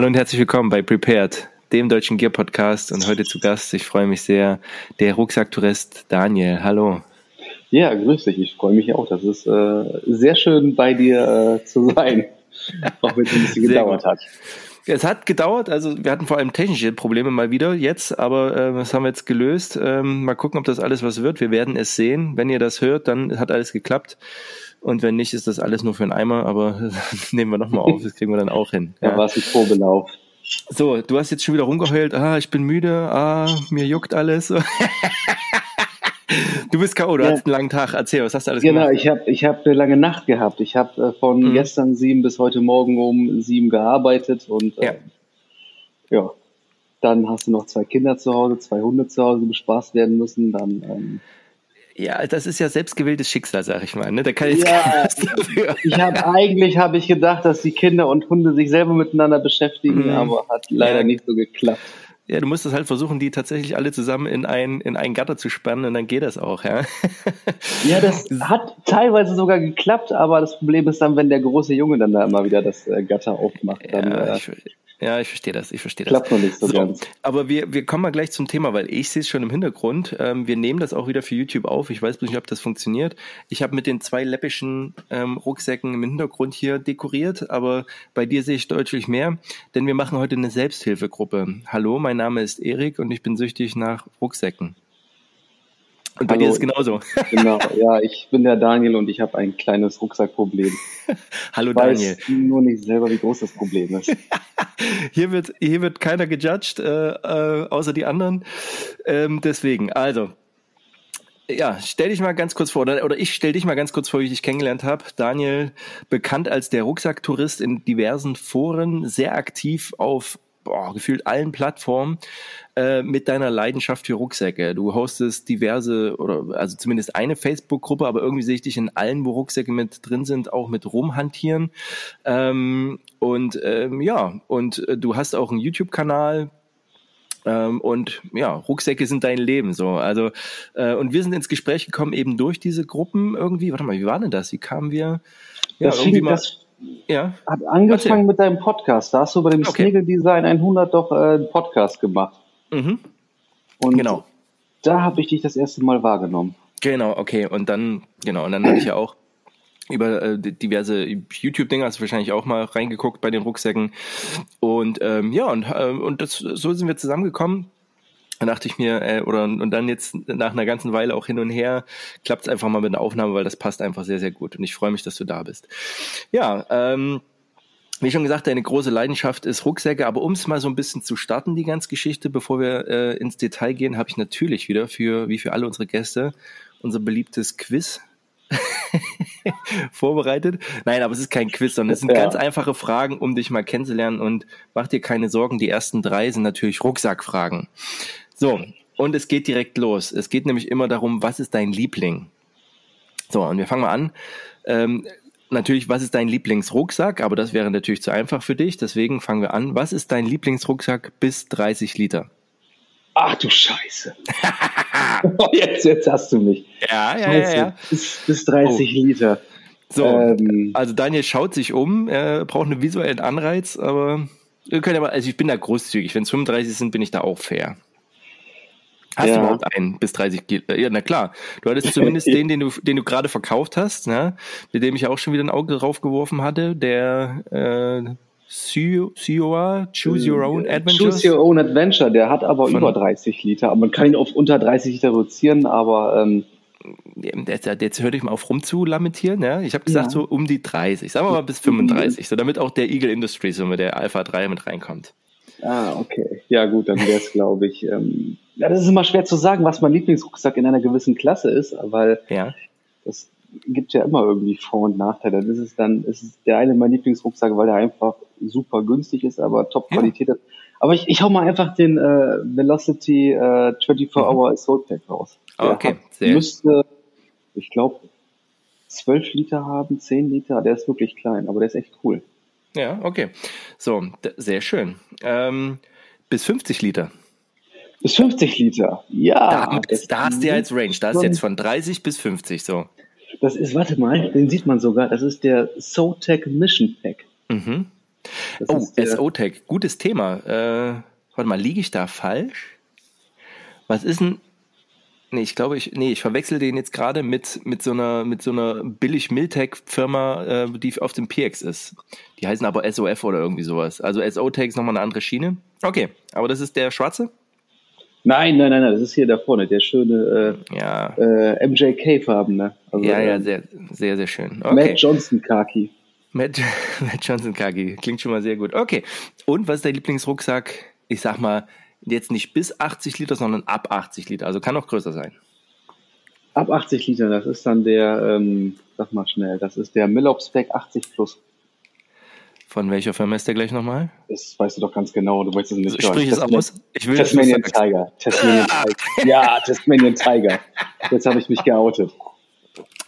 Hallo und herzlich willkommen bei Prepared, dem deutschen Gear Podcast und heute zu Gast, ich freue mich sehr, der Rucksacktourist Daniel. Hallo. Ja, grüß dich, ich freue mich auch. Das ist äh, sehr schön bei dir äh, zu sein, auch wenn es ein bisschen gedauert hat. Es hat gedauert, also wir hatten vor allem technische Probleme mal wieder jetzt, aber äh, das haben wir jetzt gelöst. Ähm, mal gucken, ob das alles was wird. Wir werden es sehen. Wenn ihr das hört, dann hat alles geklappt. Und wenn nicht, ist das alles nur für einen Eimer, aber nehmen wir nochmal auf, das kriegen wir dann auch hin. Ja, ja war es ein Probelauf. So, du hast jetzt schon wieder rumgeheult, ah, ich bin müde, ah, mir juckt alles. du bist K.O., du ja. hast einen langen Tag. Erzähl, was hast du alles genau, gemacht? Genau, ich habe ich hab eine lange Nacht gehabt. Ich habe äh, von mhm. gestern sieben bis heute Morgen um sieben gearbeitet und äh, ja. ja. Dann hast du noch zwei Kinder zu Hause, zwei Hunde zu Hause, die bespaßt werden müssen. Dann ähm, ja, das ist ja selbstgewähltes Schicksal, sag ich mal. Ne? Da kann jetzt ja, dafür. Ich habe eigentlich habe ich gedacht, dass die Kinder und Hunde sich selber miteinander beschäftigen, mhm. aber hat leider ja. nicht so geklappt. Ja, du musst es halt versuchen, die tatsächlich alle zusammen in ein in einen Gatter zu spannen und dann geht das auch, ja. Ja, das hat teilweise sogar geklappt, aber das Problem ist dann, wenn der große Junge dann da immer wieder das äh, Gatter aufmacht, dann ja, äh, ich, ja, ich verstehe das, ich verstehe das. Klappt noch nicht so, so ganz. Aber wir, wir kommen mal gleich zum Thema, weil ich sehe es schon im Hintergrund. Ähm, wir nehmen das auch wieder für YouTube auf. Ich weiß nicht, ob das funktioniert. Ich habe mit den zwei läppischen ähm, Rucksäcken im Hintergrund hier dekoriert, aber bei dir sehe ich deutlich mehr, denn wir machen heute eine Selbsthilfegruppe. Hallo, mein Name ist Erik und ich bin süchtig nach Rucksäcken. Und bei Hallo, dir ist es genauso. Genau, ja, ich bin der Daniel und ich habe ein kleines Rucksackproblem. Hallo ich Daniel. Weiß nur nicht selber, wie groß das Problem ist. hier wird hier wird keiner gejudged, äh, äh, außer die anderen. Ähm, deswegen, also ja, stell dich mal ganz kurz vor, oder, oder ich stell dich mal ganz kurz vor, wie ich dich kennengelernt habe. Daniel, bekannt als der Rucksacktourist in diversen Foren, sehr aktiv auf boah, gefühlt allen Plattformen äh, mit deiner Leidenschaft für Rucksäcke. Du hostest diverse oder also zumindest eine Facebook-Gruppe, aber irgendwie sehe ich dich in allen, wo Rucksäcke mit drin sind, auch mit rumhantieren. Ähm, und ähm, ja, und äh, du hast auch einen YouTube-Kanal, ähm, und ja, Rucksäcke sind dein Leben so. Also äh, und wir sind ins Gespräch gekommen eben durch diese Gruppen irgendwie. Warte mal, wie war denn das? Wie kamen wir? Ja, das irgendwie mal. Das ja. Hat angefangen Erzähl. mit deinem Podcast. Da hast du bei dem okay. Sniggle Design 100 doch äh, einen Podcast gemacht. Mhm. Und genau. da habe ich dich das erste Mal wahrgenommen. Genau, okay. Und dann, genau, und dann hatte ich ja auch über äh, diverse YouTube-Dinger, hast du wahrscheinlich auch mal reingeguckt bei den Rucksäcken. Und ähm, ja, und, äh, und das, so sind wir zusammengekommen. Dann dachte ich mir, äh, oder und dann jetzt nach einer ganzen Weile auch hin und her, klappt es einfach mal mit der Aufnahme, weil das passt einfach sehr, sehr gut. Und ich freue mich, dass du da bist. Ja, ähm, wie schon gesagt, deine große Leidenschaft ist Rucksäcke, aber um es mal so ein bisschen zu starten, die ganze Geschichte, bevor wir äh, ins Detail gehen, habe ich natürlich wieder für, wie für alle unsere Gäste, unser beliebtes Quiz vorbereitet. Nein, aber es ist kein Quiz, sondern es sind ja. ganz einfache Fragen, um dich mal kennenzulernen und mach dir keine Sorgen, die ersten drei sind natürlich Rucksackfragen. So, und es geht direkt los. Es geht nämlich immer darum, was ist dein Liebling? So, und wir fangen mal an. Ähm, natürlich, was ist dein Lieblingsrucksack? Aber das wäre natürlich zu einfach für dich. Deswegen fangen wir an. Was ist dein Lieblingsrucksack bis 30 Liter? Ach du Scheiße. jetzt, jetzt hast du mich. Ja, ja, ja. ja. Bis, bis 30 oh. Liter. So, ähm, also Daniel schaut sich um, er braucht einen visuellen Anreiz, aber wir können aber, also ich bin da großzügig. Wenn es 35 sind, bin ich da auch fair. Hast ja. du überhaupt einen bis 30 Kilo? Ja, na klar. Du hattest zumindest den, den du, den du gerade verkauft hast, ne? mit dem ich auch schon wieder ein Auge drauf geworfen hatte, der äh, Sioa, Choose Your Own Adventure. Choose Your Own Adventure, der hat aber Von, über 30 Liter. Aber man kann ihn auf unter 30 Liter reduzieren, aber ähm, Jetzt, hör dich mal auf rum zu lamentieren. Ja? Ich habe gesagt, ja. so um die 30, sagen wir mal bis 35, so damit auch der Eagle Industries, so mit der Alpha 3 mit reinkommt. Ah, okay. Ja, gut, dann wäre es, glaube ich. Ähm, ja, das ist immer schwer zu sagen, was mein Lieblingsrucksack in einer gewissen Klasse ist, weil ja. das gibt ja immer irgendwie Vor- und Nachteile. Das ist dann, ist es der eine mein Lieblingsrucksack, weil der einfach super günstig ist, aber Top-Qualität ja. hat. Aber ich, ich hau mal einfach den äh, Velocity äh, 24-Hour mhm. Assault Pack raus. Der okay, sehr. müsste, ich glaube, 12 Liter haben, 10 Liter. Der ist wirklich klein, aber der ist echt cool. Ja, okay. So, sehr schön. Ähm, bis 50 Liter. Bis 50 Liter, ja. Da, da hast du ja jetzt Range, da ist jetzt von 30 bis 50 so. Das ist, warte mal, den sieht man sogar, das ist der SoTech Mission Pack. Mhm. Das oh, SO-Tech, gutes Thema. Äh, warte mal, liege ich da falsch? Was ist denn Nee, ich glaube, ich, nee, ich verwechsel den jetzt gerade mit, mit so einer, mit so einer billig Miltech-Firma, äh, die auf dem PX ist. Die heißen aber SOF oder irgendwie sowas. Also SO-Tech ist nochmal eine andere Schiene. Okay, aber das ist der schwarze? Nein, nein, nein, nein, das ist hier da vorne, der schöne äh, ja. äh, MJK-Farben, ne? Also, ja, ja, ähm, sehr, sehr, sehr schön. Okay. Matt Johnson Kaki. Matt, Matt Johnson Kaki, klingt schon mal sehr gut. Okay, und was ist dein Lieblingsrucksack? Ich sag mal, jetzt nicht bis 80 Liter, sondern ab 80 Liter. Also kann auch größer sein. Ab 80 Liter, das ist dann der, ähm, sag mal schnell, das ist der Millop Spec 80 Plus. Von welcher Firma ist der gleich nochmal? Das weißt du doch ganz genau, du weißt es nicht. Sprich es aus. Ich will Tasmanian Tiger. Tasmanian ja. Tiger. Ja, Tasmanian Tiger. Jetzt habe ich mich geoutet.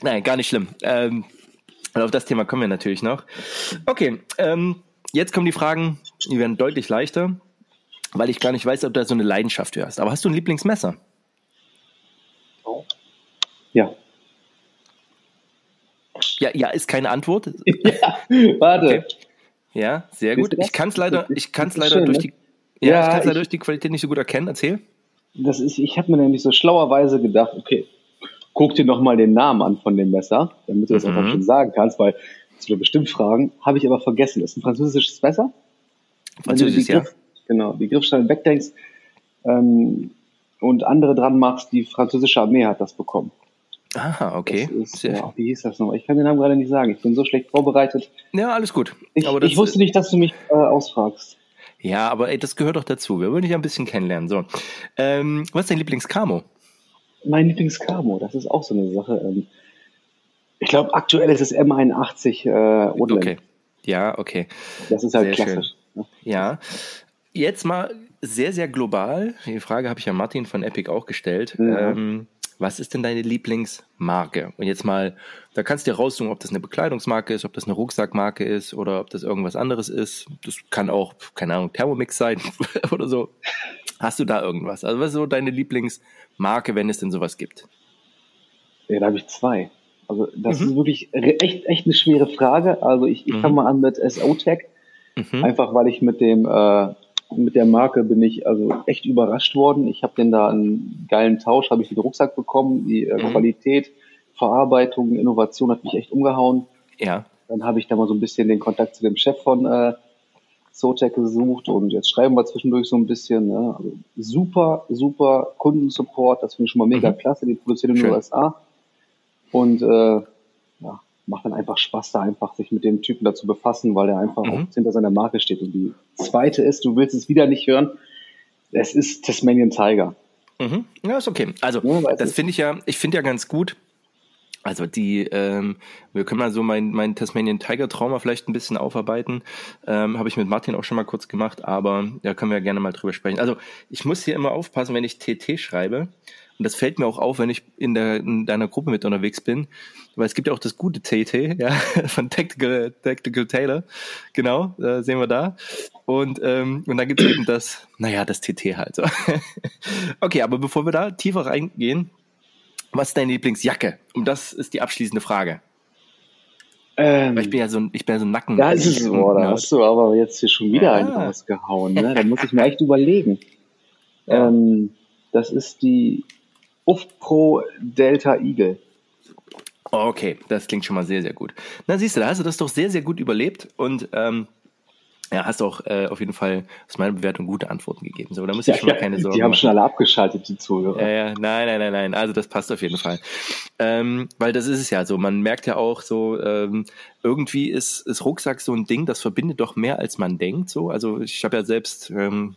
Nein, gar nicht schlimm. Ähm, auf das Thema kommen wir natürlich noch. Okay, ähm, jetzt kommen die Fragen, die werden deutlich leichter weil ich gar nicht weiß, ob du da so eine Leidenschaft für hast. Aber hast du ein Lieblingsmesser? Ja. Ja, ja, ist keine Antwort. ja, warte. Okay. Ja, sehr gut. Ich kann es leider, ich kann es leider schön, durch ne? die, ja, ja, ich kann leider durch die Qualität nicht so gut erkennen. Erzähl. Das ist, ich habe mir nämlich so schlauerweise gedacht, okay, guck dir noch mal den Namen an von dem Messer, damit du das mhm. einfach schon sagen kannst, weil das wird bestimmt fragen. Habe ich aber vergessen. Das ist ein französisches Messer. Französisch, ja. Genau, die Griffsteine wegdenkst ähm, und andere dran machst, die französische Armee hat das bekommen. Aha, okay. Ist, ja, wie hieß das nochmal? Ich kann den Namen gerade nicht sagen. Ich bin so schlecht vorbereitet. Ja, alles gut. Ich, ich wusste nicht, dass du mich äh, ausfragst. Ja, aber ey, das gehört doch dazu. Wir wollen dich ein bisschen kennenlernen. So, ähm, was ist dein Lieblingskamo? Mein Lieblingskamo, das ist auch so eine Sache. Ähm, ich glaube, aktuell ist es M81 äh, Woodland. Okay. Ja, okay. Das ist halt Sehr klassisch. Schön. Ja. Jetzt mal sehr, sehr global. Die Frage habe ich ja Martin von Epic auch gestellt. Ja. Ähm, was ist denn deine Lieblingsmarke? Und jetzt mal, da kannst du dir raussuchen, ob das eine Bekleidungsmarke ist, ob das eine Rucksackmarke ist oder ob das irgendwas anderes ist. Das kann auch, keine Ahnung, Thermomix sein oder so. Hast du da irgendwas? Also was ist so deine Lieblingsmarke, wenn es denn sowas gibt? Ja, da habe ich zwei. Also das mhm. ist wirklich echt, echt eine schwere Frage. Also ich, ich mhm. fange mal an mit SO-Tech. Mhm. Einfach weil ich mit dem äh, mit der Marke bin ich also echt überrascht worden. Ich habe denn da einen geilen Tausch, habe ich den Rucksack bekommen, die äh, mhm. Qualität, Verarbeitung, Innovation hat mich echt umgehauen. Ja. Dann habe ich da mal so ein bisschen den Kontakt zu dem Chef von äh, Zotac gesucht und jetzt schreiben wir zwischendurch so ein bisschen. Ne? Also super, super Kundensupport, das finde ich schon mal mega mhm. klasse. Die produzieren in den USA. Und äh, macht dann einfach Spaß, da einfach sich mit dem Typen dazu befassen, weil er einfach mhm. hinter seiner Marke steht. Und die zweite ist, du willst es wieder nicht hören, es ist Tasmanian Tiger. Mhm. Ja, ist okay. Also, ja, das finde ich ja, ich finde ja ganz gut. Also die, ähm, wir können mal so mein, mein Tasmanian Tiger Trauma vielleicht ein bisschen aufarbeiten. Ähm, Habe ich mit Martin auch schon mal kurz gemacht, aber da können wir ja gerne mal drüber sprechen. Also ich muss hier immer aufpassen, wenn ich TT schreibe. Und das fällt mir auch auf, wenn ich in, der, in deiner Gruppe mit unterwegs bin. Weil es gibt ja auch das gute TT, ja, von Tactical, Tactical Taylor. Genau, äh, sehen wir da. Und, ähm, und dann gibt es eben das, naja, das TT halt. So. okay, aber bevor wir da tiefer reingehen, was ist deine Lieblingsjacke? Und das ist die abschließende Frage. Ähm, Weil ich bin ja so ein, ich bin ja so ein Nacken. Da ist es, boah, da hast du aber jetzt hier schon wieder ja. einen rausgehauen, ne? Da muss ich mir echt überlegen. Ja. Ähm, das ist die UF Pro Delta Eagle. Okay, das klingt schon mal sehr, sehr gut. Na, siehst du, da hast du das doch sehr, sehr gut überlebt und ähm, ja, hast auch äh, auf jeden Fall aus meiner Bewertung gute Antworten gegeben. So, da muss ich ja, schon mal keine Sorgen Die haben machen. schon alle abgeschaltet, die Zuhörer. Ja, ja, nein, nein, nein, nein. Also das passt auf jeden Fall. Ähm, weil das ist es ja so. Man merkt ja auch so, ähm, irgendwie ist, ist Rucksack so ein Ding, das verbindet doch mehr, als man denkt. So, also ich habe ja selbst ähm,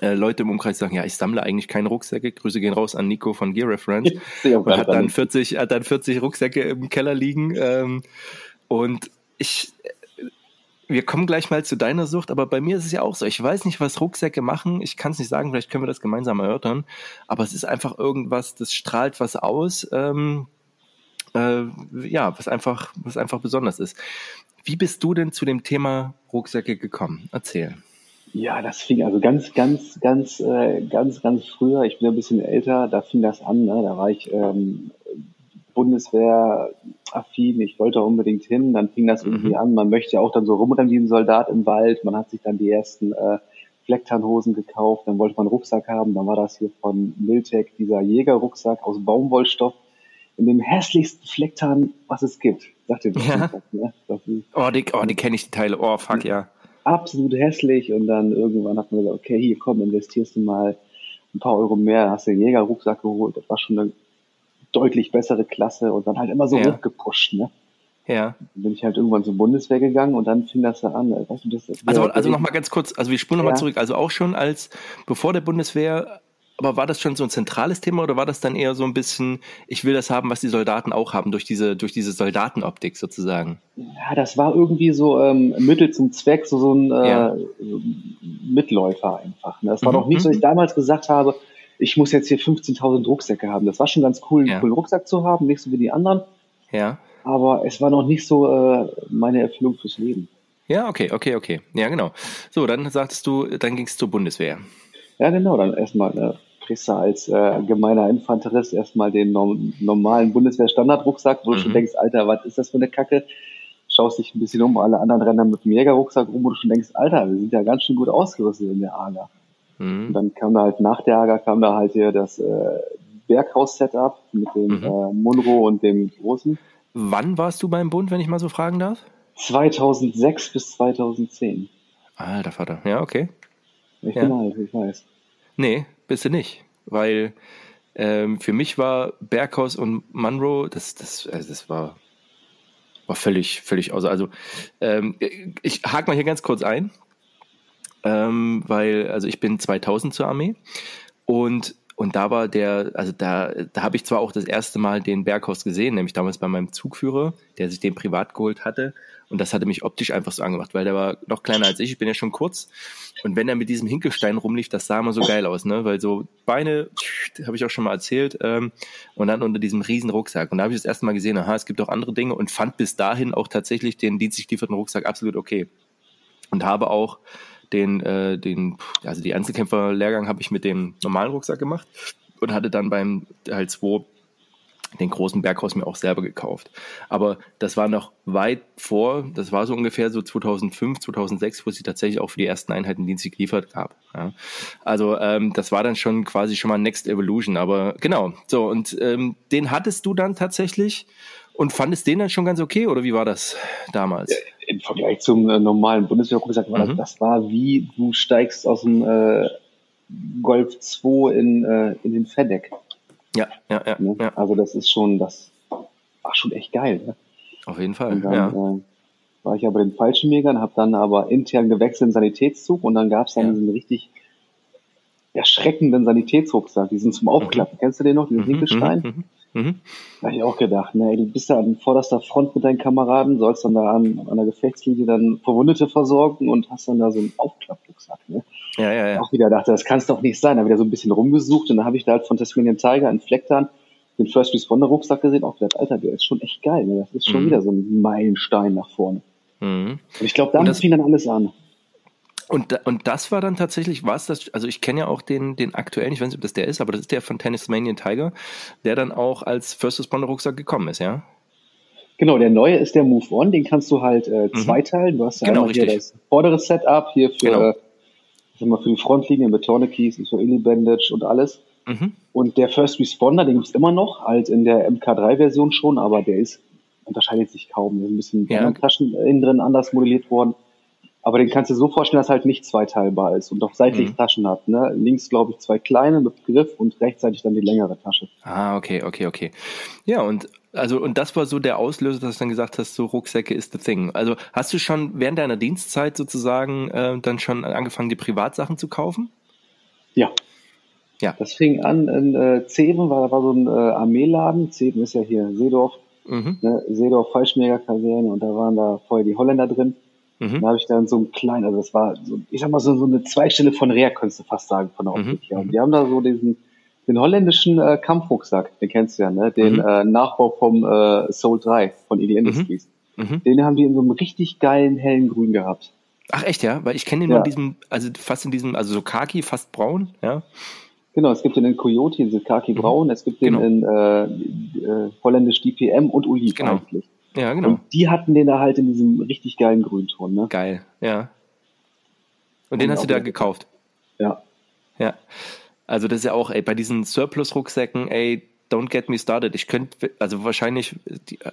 äh, Leute im Umkreis sagen, ja, ich sammle eigentlich keine Rucksäcke. Grüße gehen raus an Nico von Gear Reference. und hat dann 40, hat dann 40 Rucksäcke im Keller liegen. Ähm, und ich, wir kommen gleich mal zu deiner Sucht, aber bei mir ist es ja auch so. Ich weiß nicht, was Rucksäcke machen. Ich kann es nicht sagen, vielleicht können wir das gemeinsam erörtern. Aber es ist einfach irgendwas, das strahlt was aus, ähm, äh, ja, was einfach, was einfach besonders ist. Wie bist du denn zu dem Thema Rucksäcke gekommen? Erzähl. Ja, das fing also ganz, ganz, ganz, äh, ganz, ganz früher. Ich bin ein bisschen älter, da fing das an. Ne? Da war ich ähm, Bundeswehr, affin, ich wollte unbedingt hin, dann fing das irgendwie mhm. an, man möchte ja auch dann so rumrennen wie ein Soldat im Wald, man hat sich dann die ersten äh, Flecktarnhosen gekauft, dann wollte man einen Rucksack haben, dann war das hier von Miltec dieser Jägerrucksack aus Baumwollstoff, in dem hässlichsten Flecktarn, was es gibt. Sagt ihr ja. Ne? Oh, die, oh, die kenne ich, die Teile, oh, fuck, ja. Absolut hässlich und dann irgendwann hat man gesagt, okay, hier, komm, investierst du mal ein paar Euro mehr, hast du den Jägerrucksack geholt, das war schon eine deutlich bessere Klasse und dann halt immer so ja. hochgepusht, ne? Ja. Dann bin ich halt irgendwann zur Bundeswehr gegangen und dann fing das da an. Weißt du, das, das also, also nochmal ganz kurz, also wir spulen nochmal ja. zurück. Also auch schon als, bevor der Bundeswehr, aber war das schon so ein zentrales Thema oder war das dann eher so ein bisschen, ich will das haben, was die Soldaten auch haben, durch diese, durch diese Soldatenoptik sozusagen? Ja, das war irgendwie so ähm, Mittel zum Zweck, so, so ein äh, ja. Mitläufer einfach. Ne? Das war mhm. doch nicht so, dass ich mhm. damals gesagt habe, ich muss jetzt hier 15.000 Rucksäcke haben. Das war schon ganz cool, ja. einen coolen Rucksack zu haben, nicht so wie die anderen. Ja. Aber es war noch nicht so äh, meine Erfüllung fürs Leben. Ja, okay, okay, okay. Ja, genau. So, dann sagtest du, dann ging es zur Bundeswehr. Ja, genau. Dann erstmal äh, kriegst du als äh, gemeiner Infanterist erstmal den norm normalen Bundeswehr-Standardrucksack, wo mhm. du schon denkst, Alter, was ist das für eine Kacke? Schaust dich ein bisschen um, alle anderen rennen mit dem Jägerrucksack rum, wo du schon denkst, Alter, wir sind ja ganz schön gut ausgerüstet in der AGA. Mhm. Und dann kam da halt nach der AGA kam da halt hier das äh, Berghaus-Setup mit dem mhm. äh, Monroe und dem Großen. Wann warst du beim Bund, wenn ich mal so fragen darf? 2006 bis 2010. Alter Vater, ja, okay. Ich ja. bin alt, ich weiß. Nee, bist du nicht. Weil ähm, für mich war Berghaus und Monroe, das, das, also das war, war völlig, völlig außer. Also ähm, ich hake mal hier ganz kurz ein ähm, weil, also ich bin 2000 zur Armee und und da war der, also da, da habe ich zwar auch das erste Mal den Berghaus gesehen, nämlich damals bei meinem Zugführer, der sich den privat geholt hatte. Und das hatte mich optisch einfach so angemacht, weil der war noch kleiner als ich, ich bin ja schon kurz. Und wenn er mit diesem Hinkelstein rumlief, das sah immer so geil aus, ne? Weil so Beine, habe ich auch schon mal erzählt, ähm, und dann unter diesem riesen Rucksack. Und da habe ich das erste Mal gesehen, aha, es gibt auch andere Dinge und fand bis dahin auch tatsächlich den dienstlich gelieferten Rucksack absolut okay. Und habe auch den, äh, den, also die Einzelkämpfer-Lehrgang habe ich mit dem normalen Rucksack gemacht und hatte dann beim Teil 2 den großen Berghaus mir auch selber gekauft. Aber das war noch weit vor, das war so ungefähr so 2005, 2006, wo es sie tatsächlich auch für die ersten Einheiten dienstlich geliefert gab. Ja. Also ähm, das war dann schon quasi schon mal Next Evolution. Aber genau, so und ähm, den hattest du dann tatsächlich und fandest den dann schon ganz okay oder wie war das damals? Im Vergleich zum äh, normalen Bundeswehr-Rucksack war mhm. das, das war wie du steigst aus dem äh, Golf 2 in, äh, in den FedEx. Ja, ja, ja, ne? ja, Also das ist schon, das war schon echt geil. Ne? Auf jeden Fall. Dann, ja. äh, war ich aber den falschen Megern, habe dann aber intern gewechselt in Sanitätszug und dann gab es dann ja. diesen richtig erschreckenden Sanitätsrucksack, diesen zum Aufklappen. Mhm. Kennst du den noch, diesen mhm, Hinkelstein? Mhm. Da habe ich auch gedacht, ne, du bist da an vorderster Front mit deinen Kameraden, sollst dann da an, an der Gefechtslinie dann Verwundete versorgen und hast dann da so einen Aufklapprucksack. Ne? Ja, ja, ja. Auch wieder dachte, das kann es doch nicht sein. Da habe ich da so ein bisschen rumgesucht und dann habe ich da halt von Tasmanian Tiger in Flecktan den First Responder Rucksack gesehen. Auch gedacht, Alter, der ist schon echt geil. Ne? Das ist schon mhm. wieder so ein Meilenstein nach vorne. Mhm. Und ich glaube, damit fing dann alles an. Und, und das war dann tatsächlich was, das, also ich kenne ja auch den, den aktuellen, ich weiß nicht, ob das der ist, aber das ist der von Tennismanian Tiger, der dann auch als First Responder Rucksack gekommen ist, ja? Genau, der neue ist der Move On, den kannst du halt äh, mhm. zweiteilen. Du hast ja genau, einmal hier das vordere Setup hier für, genau. äh, mal, für die Frontlinie mit Tourniquets und für Illy Bandage und alles. Mhm. Und der First Responder, den gibt's immer noch, halt in der MK3-Version schon, aber der ist, unterscheidet sich kaum. Da sind ein bisschen ja. Taschen innen drin anders modelliert worden. Aber den kannst du dir so vorstellen, dass halt nicht zweiteilbar ist und auch seitlich mhm. Taschen hat. Ne? Links, glaube ich, zwei kleine mit Griff und rechtzeitig dann die längere Tasche. Ah, okay, okay, okay. Ja, und also und das war so der Auslöser, dass du dann gesagt hast, so Rucksäcke ist the thing. Also hast du schon während deiner Dienstzeit sozusagen äh, dann schon angefangen, die Privatsachen zu kaufen? Ja. Ja. Das fing an in äh, Zeven, war, da war so ein äh, Armeeladen. Zeven ist ja hier Seedorf. Mhm. Ne? Seedorf Falschmägerkaserne und da waren da vorher die Holländer drin. Mhm. Da habe ich dann so ein klein, also das war, so, ich sag mal, so, so eine Zweigstelle von Rea, könntest du fast sagen, von der mhm. Optik her. Und die haben da so diesen, den holländischen äh, Kampfrucksack, den kennst du ja, ne? Den mhm. äh, Nachbau vom äh, Soul 3 von ED Industries. Mhm. mhm. Den haben die in so einem richtig geilen hellen Grün gehabt. Ach echt, ja? Weil ich kenne den ja. nur in diesem, also fast in diesem, also so Kaki, fast braun, ja. Genau, es gibt den in Coyote, in Kaki mhm. Braun, es gibt den genau. in äh, äh, holländisch DPM und Oliv genau. eigentlich. Ja, genau. Und die hatten den da halt in diesem richtig geilen Grünton, ne? Geil, ja. Und, und den hast du da gekauft? Ja. Ja. Also das ist ja auch, ey, bei diesen Surplus-Rucksäcken, ey, don't get me started. Ich könnte, also wahrscheinlich,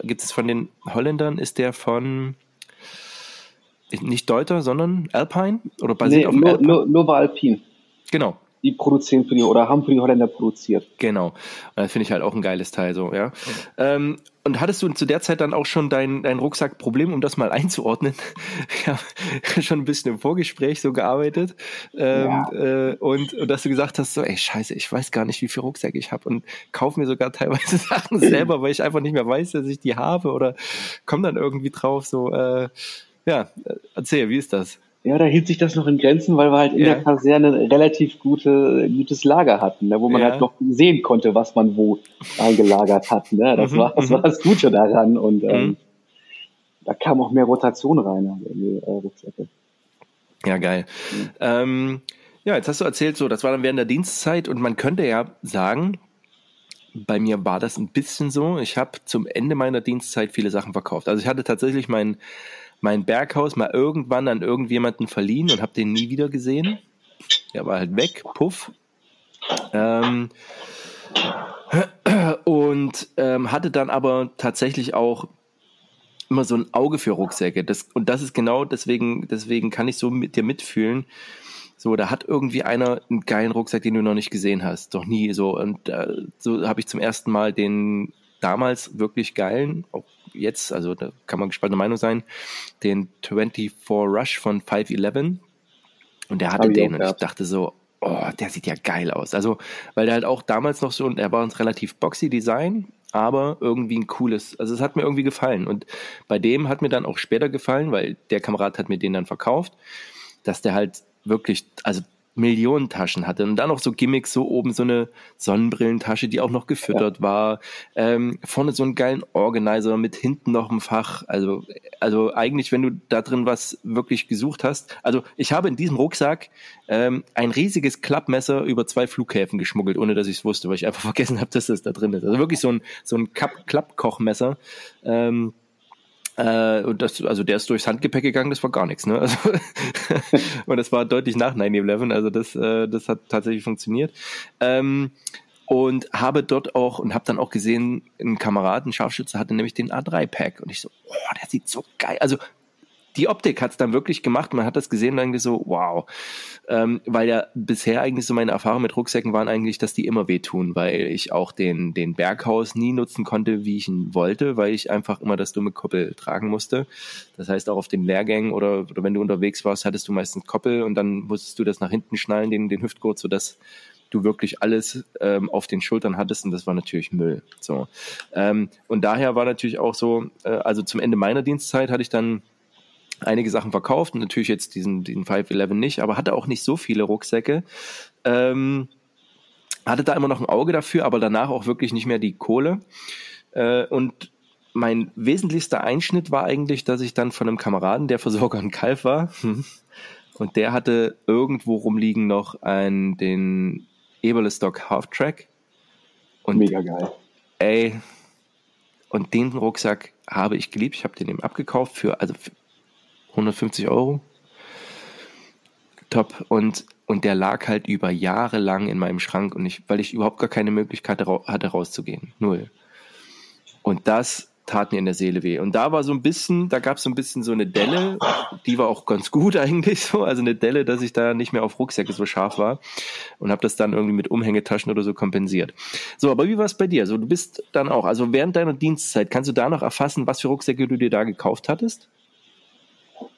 gibt es von den Holländern, ist der von nicht Deuter, sondern Alpine? Oder basiert nee, auf Nova Alpine. Genau die produzieren für die oder haben für die Holländer produziert. Genau. Das finde ich halt auch ein geiles Teil so, ja. Mhm. Ähm, und hattest du zu der Zeit dann auch schon dein, dein Rucksackproblem, um das mal einzuordnen? ja, schon ein bisschen im Vorgespräch so gearbeitet. Ähm, ja. äh, und, und dass du gesagt hast, so, ey, scheiße, ich weiß gar nicht, wie viel Rucksäcke ich habe und kaufe mir sogar teilweise Sachen selber, weil ich einfach nicht mehr weiß, dass ich die habe oder komme dann irgendwie drauf, so, äh, ja, erzähl, wie ist das? Ja, da hielt sich das noch in Grenzen, weil wir halt in ja. der Kaserne ein relativ gute, gutes Lager hatten, ne, wo man ja. halt noch sehen konnte, was man wo eingelagert hat. Ne? Das, mhm, war, das mhm. war das Gute daran. Und ähm, mhm. da kam auch mehr Rotation rein in die äh, Rucksäcke. Ja, geil. Mhm. Ähm, ja, jetzt hast du erzählt, so, das war dann während der Dienstzeit und man könnte ja sagen, bei mir war das ein bisschen so. Ich habe zum Ende meiner Dienstzeit viele Sachen verkauft. Also ich hatte tatsächlich mein mein Berghaus mal irgendwann an irgendjemanden verliehen und habe den nie wieder gesehen. Der war halt weg, puff. Ähm, und ähm, hatte dann aber tatsächlich auch immer so ein Auge für Rucksäcke. Das, und das ist genau deswegen, deswegen kann ich so mit dir mitfühlen. So, da hat irgendwie einer einen geilen Rucksack, den du noch nicht gesehen hast. Doch nie so. Und äh, so habe ich zum ersten Mal den damals wirklich geilen, auch jetzt, also da kann man gespannte Meinung sein, den 24 Rush von 511. Und der hatte den und ich dachte so, oh, der sieht ja geil aus. Also, weil der halt auch damals noch so, und er war uns relativ boxy Design, aber irgendwie ein cooles, also es hat mir irgendwie gefallen. Und bei dem hat mir dann auch später gefallen, weil der Kamerad hat mir den dann verkauft, dass der halt wirklich, also Millionen Taschen hatte. Und dann noch so Gimmicks, so oben so eine Sonnenbrillentasche, die auch noch gefüttert ja. war, ähm, vorne so einen geilen Organizer mit hinten noch ein Fach, also, also eigentlich, wenn du da drin was wirklich gesucht hast, also ich habe in diesem Rucksack ähm, ein riesiges Klappmesser über zwei Flughäfen geschmuggelt, ohne dass ich es wusste, weil ich einfach vergessen habe, dass das da drin ist. Also wirklich so ein, so ein Klappkochmesser, ähm, äh, und das, also der ist durchs Handgepäck gegangen, das war gar nichts, ne? Also, und das war deutlich nach 9-11, also das, äh, das hat tatsächlich funktioniert. Ähm, und habe dort auch und habe dann auch gesehen, ein Kamerad, ein Scharfschütze hatte nämlich den A3-Pack und ich so, oh, der sieht so geil. Also die Optik hat es dann wirklich gemacht. Man hat das gesehen und eigentlich so, wow. Ähm, weil ja bisher eigentlich so meine Erfahrungen mit Rucksäcken waren eigentlich, dass die immer wehtun, weil ich auch den, den Berghaus nie nutzen konnte, wie ich ihn wollte, weil ich einfach immer das dumme Koppel tragen musste. Das heißt, auch auf den Lehrgängen oder, oder wenn du unterwegs warst, hattest du meistens Koppel und dann musstest du das nach hinten schnallen, den, den Hüftgurt, sodass du wirklich alles ähm, auf den Schultern hattest und das war natürlich Müll. So ähm, und daher war natürlich auch so, äh, also zum Ende meiner Dienstzeit hatte ich dann einige Sachen verkauft, natürlich jetzt diesen, diesen 511 nicht, aber hatte auch nicht so viele Rucksäcke. Ähm, hatte da immer noch ein Auge dafür, aber danach auch wirklich nicht mehr die Kohle. Äh, und mein wesentlichster Einschnitt war eigentlich, dass ich dann von einem Kameraden, der Versorger in Kalf war, und der hatte irgendwo rumliegen noch einen, den Eberlestock Half Track. Und Mega geil. Ey, und den Rucksack habe ich geliebt. Ich habe den eben abgekauft für, also für 150 Euro. Top. Und, und der lag halt über Jahre lang in meinem Schrank und ich, weil ich überhaupt gar keine Möglichkeit hatte rauszugehen. Null. Und das tat mir in der Seele weh. Und da war so ein bisschen, da gab es so ein bisschen so eine Delle, die war auch ganz gut eigentlich so, also eine Delle, dass ich da nicht mehr auf Rucksäcke so scharf war und habe das dann irgendwie mit Umhängetaschen oder so kompensiert. So, aber wie war es bei dir? So, du bist dann auch, also während deiner Dienstzeit, kannst du da noch erfassen, was für Rucksäcke du dir da gekauft hattest?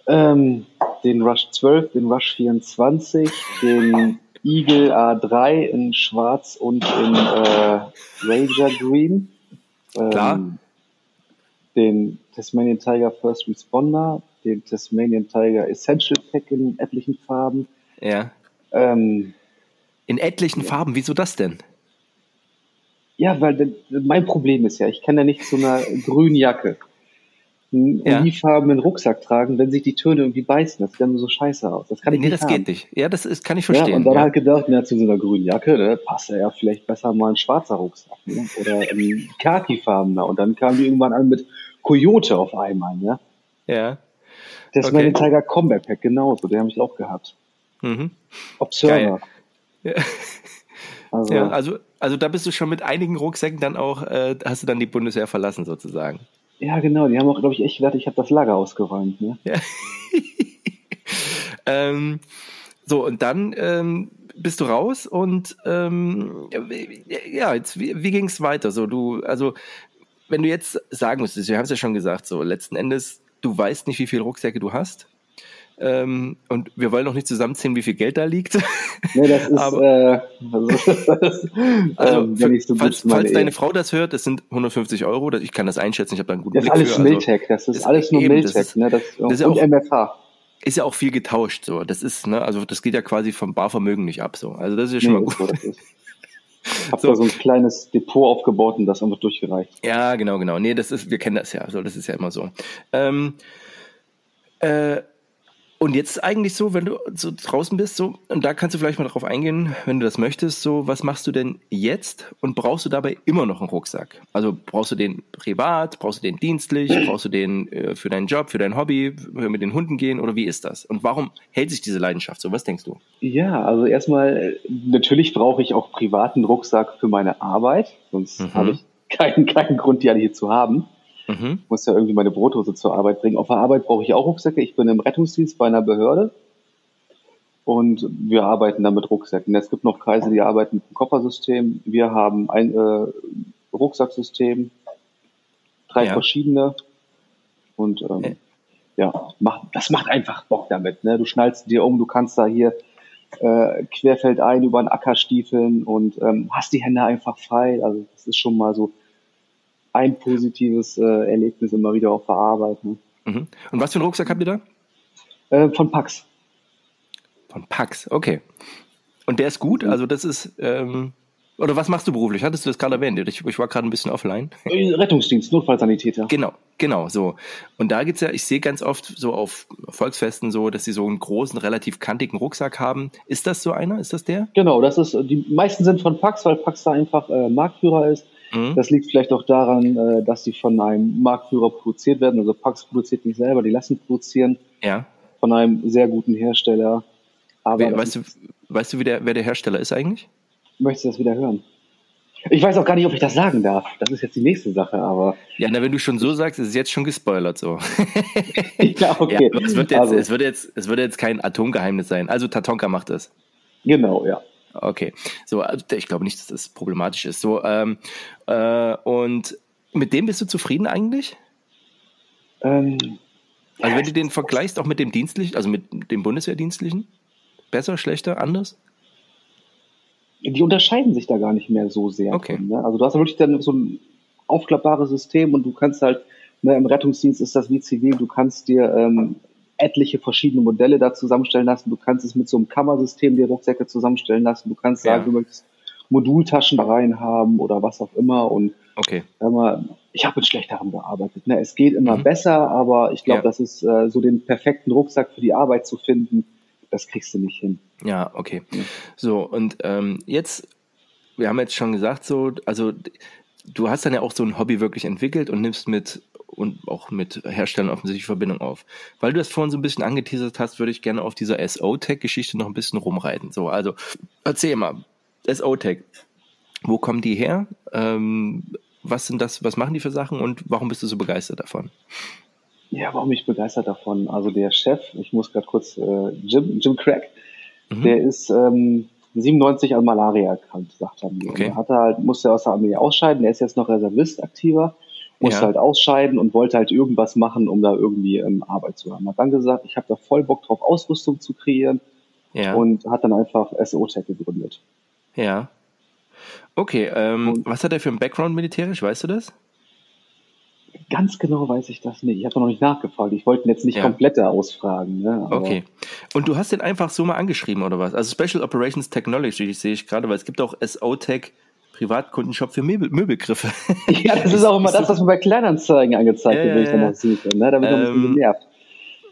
Ähm, den Rush 12, den Rush 24, den Eagle A3 in Schwarz und in äh, Razor Green. Ähm, Klar. Den Tasmanian Tiger First Responder, den Tasmanian Tiger Essential Pack in etlichen Farben. Ja. Ähm, in etlichen ja. Farben, wieso das denn? Ja, weil mein Problem ist ja, ich kann ja nicht zu einer grünen Jacke einen ja. olivfarbenen Rucksack tragen, wenn sich die Töne irgendwie beißen. Das sieht dann so scheiße aus. Das kann ich nee, nicht das haben. geht nicht. Ja, das ist, kann ich verstehen. Ja, und dann ja. halt gedacht, ja, zu so einer grünen Jacke, ne, passt ja vielleicht besser mal ein schwarzer Rucksack, ne? Oder ein Khaki-farbener. Und dann kam die irgendwann an mit Coyote auf einmal, ne? Ja. Das okay. ist Tiger Combat Pack, genauso. Den habe ich auch gehabt. Mhm. Observer. Ja. Also, ja, also, also da bist du schon mit einigen Rucksäcken dann auch, äh, hast du dann die Bundeswehr verlassen sozusagen. Ja, genau. Die haben auch, glaube ich, echt gedacht, ich habe das Lager ausgeräumt. Ne? Ja. ähm, so, und dann ähm, bist du raus und ähm, ja, jetzt, wie, wie ging es weiter? So, du, also, wenn du jetzt sagen müsstest, wir haben es ja schon gesagt, so letzten Endes, du weißt nicht, wie viele Rucksäcke du hast. Ähm, und wir wollen noch nicht zusammenzählen, wie viel Geld da liegt. Nee, das ist, Aber, äh, also, also ähm, für, so falls, falls deine Frau das hört, das sind 150 Euro. Ich kann das einschätzen, ich habe da einen guten Das ist alles für. Miltech, also, das ist, ist alles nur Miltech, ne? Das, das ist und ja auch, MFH. Ist ja auch viel getauscht, so. Das ist, ne, also das geht ja quasi vom Barvermögen nicht ab, so. Also das ist ja schon nee, mal gut. So, ich habe so. da so ein kleines Depot aufgebaut und das einfach durchgereicht. Ja, genau, genau. Nee, das ist, wir kennen das ja, so, das ist ja immer so. Ähm, äh, und jetzt eigentlich so, wenn du so draußen bist, so, und da kannst du vielleicht mal drauf eingehen, wenn du das möchtest, so, was machst du denn jetzt und brauchst du dabei immer noch einen Rucksack? Also brauchst du den privat, brauchst du den dienstlich, brauchst du den äh, für deinen Job, für dein Hobby, mit den Hunden gehen oder wie ist das? Und warum hält sich diese Leidenschaft so? Was denkst du? Ja, also erstmal, natürlich brauche ich auch privaten Rucksack für meine Arbeit, sonst mhm. habe ich keinen, keinen Grund, die alle hier zu haben. Mhm. Ich muss ja irgendwie meine Brothose zur Arbeit bringen. Auf der Arbeit brauche ich auch Rucksäcke. Ich bin im Rettungsdienst bei einer Behörde und wir arbeiten da mit Rucksäcken. Es gibt noch Kreise, die arbeiten mit einem Koffersystem. Wir haben ein äh, Rucksacksystem, drei ja. verschiedene und ähm, okay. ja, macht, das macht einfach Bock damit. Ne? Du schnallst dir um, du kannst da hier äh, querfeldein über den Acker stiefeln und ähm, hast die Hände einfach frei. Also das ist schon mal so ein positives äh, Erlebnis immer wieder auch verarbeiten. Mhm. Und was für einen Rucksack habt ihr da? Äh, von Pax. Von Pax, okay. Und der ist gut? Also das ist, ähm, oder was machst du beruflich? Hattest du das gerade erwähnt? Ich, ich war gerade ein bisschen offline. Äh, Rettungsdienst, Notfallsanitäter. Genau, genau, so. Und da geht's ja, ich sehe ganz oft so auf Volksfesten so, dass sie so einen großen, relativ kantigen Rucksack haben. Ist das so einer? Ist das der? Genau, das ist, die meisten sind von Pax, weil Pax da einfach äh, Marktführer ist. Mhm. Das liegt vielleicht auch daran, äh, dass sie von einem Marktführer produziert werden. Also Pax produziert nicht selber, die lassen produzieren. Ja. Von einem sehr guten Hersteller. Aber Wer, weißt, du, weißt du, wie der, wer der Hersteller ist eigentlich? Möchtest du das wieder hören? Ich weiß auch gar nicht, ob ich das sagen darf. Das ist jetzt die nächste Sache, aber. Ja, na, wenn du schon so sagst, ist es jetzt schon gespoilert so. ja, okay. Ja, es, wird jetzt, also. es, wird jetzt, es wird jetzt kein Atomgeheimnis sein. Also Tatonka macht das. Genau, ja. Okay, so, also ich glaube nicht, dass das problematisch ist. So, ähm, äh, und mit dem bist du zufrieden eigentlich? Ähm, also wenn du den vergleichst auch mit dem dienstlichen, also mit dem Bundeswehrdienstlichen, besser, schlechter, anders? Die unterscheiden sich da gar nicht mehr so sehr. Okay. Von, ne? Also du hast ja wirklich dann so ein aufklappbares System und du kannst halt, ne, im Rettungsdienst ist das wie zivil, du kannst dir ähm, etliche verschiedene Modelle da zusammenstellen lassen. Du kannst es mit so einem Kammersystem die Rucksäcke zusammenstellen lassen. Du kannst sagen, ja. du möchtest Modultaschen da rein haben oder was auch immer. Und okay. mal, ich habe mit schlechteren gearbeitet. Ne? Es geht immer mhm. besser, aber ich glaube, ja. das ist äh, so den perfekten Rucksack für die Arbeit zu finden. Das kriegst du nicht hin. Ja, okay. Ja. So, und ähm, jetzt, wir haben jetzt schon gesagt, so, also du hast dann ja auch so ein Hobby wirklich entwickelt und nimmst mit und auch mit Herstellern offensichtlich Verbindung auf. Weil du das vorhin so ein bisschen angeteasert hast, würde ich gerne auf dieser SO-Tech-Geschichte noch ein bisschen rumreiten. So, also erzähl mal, SO-Tech, wo kommen die her? Ähm, was sind das, was machen die für Sachen und warum bist du so begeistert davon? Ja, warum bin ich begeistert davon? Also der Chef, ich muss gerade kurz, äh, Jim, Jim Craig, mhm. der ist ähm, 97 an Malaria erkrankt, sagt er mir. Okay. Er hatte halt, musste aus der Armee ausscheiden, er ist jetzt noch Reservist aktiver musste ja. halt ausscheiden und wollte halt irgendwas machen, um da irgendwie ähm, Arbeit zu haben. Hat dann gesagt, ich habe da voll Bock drauf, Ausrüstung zu kreieren ja. und hat dann einfach SO-Tech gegründet. Ja. Okay, ähm, was hat er für ein Background militärisch, weißt du das? Ganz genau weiß ich das nicht. Ich habe noch nicht nachgefragt. Ich wollte ihn jetzt nicht ja. komplett ausfragen. Ne? okay. Und du hast den einfach so mal angeschrieben oder was? Also Special Operations Technology sehe ich gerade, weil es gibt auch SO-Tech Privatkundenshop für Möbel, Möbelgriffe. Ja, das ist auch immer das, was mir bei Kleinanzeigen angezeigt wird, wenn ich danach suche. Ne? Da bin ich ähm, ein bisschen genervt.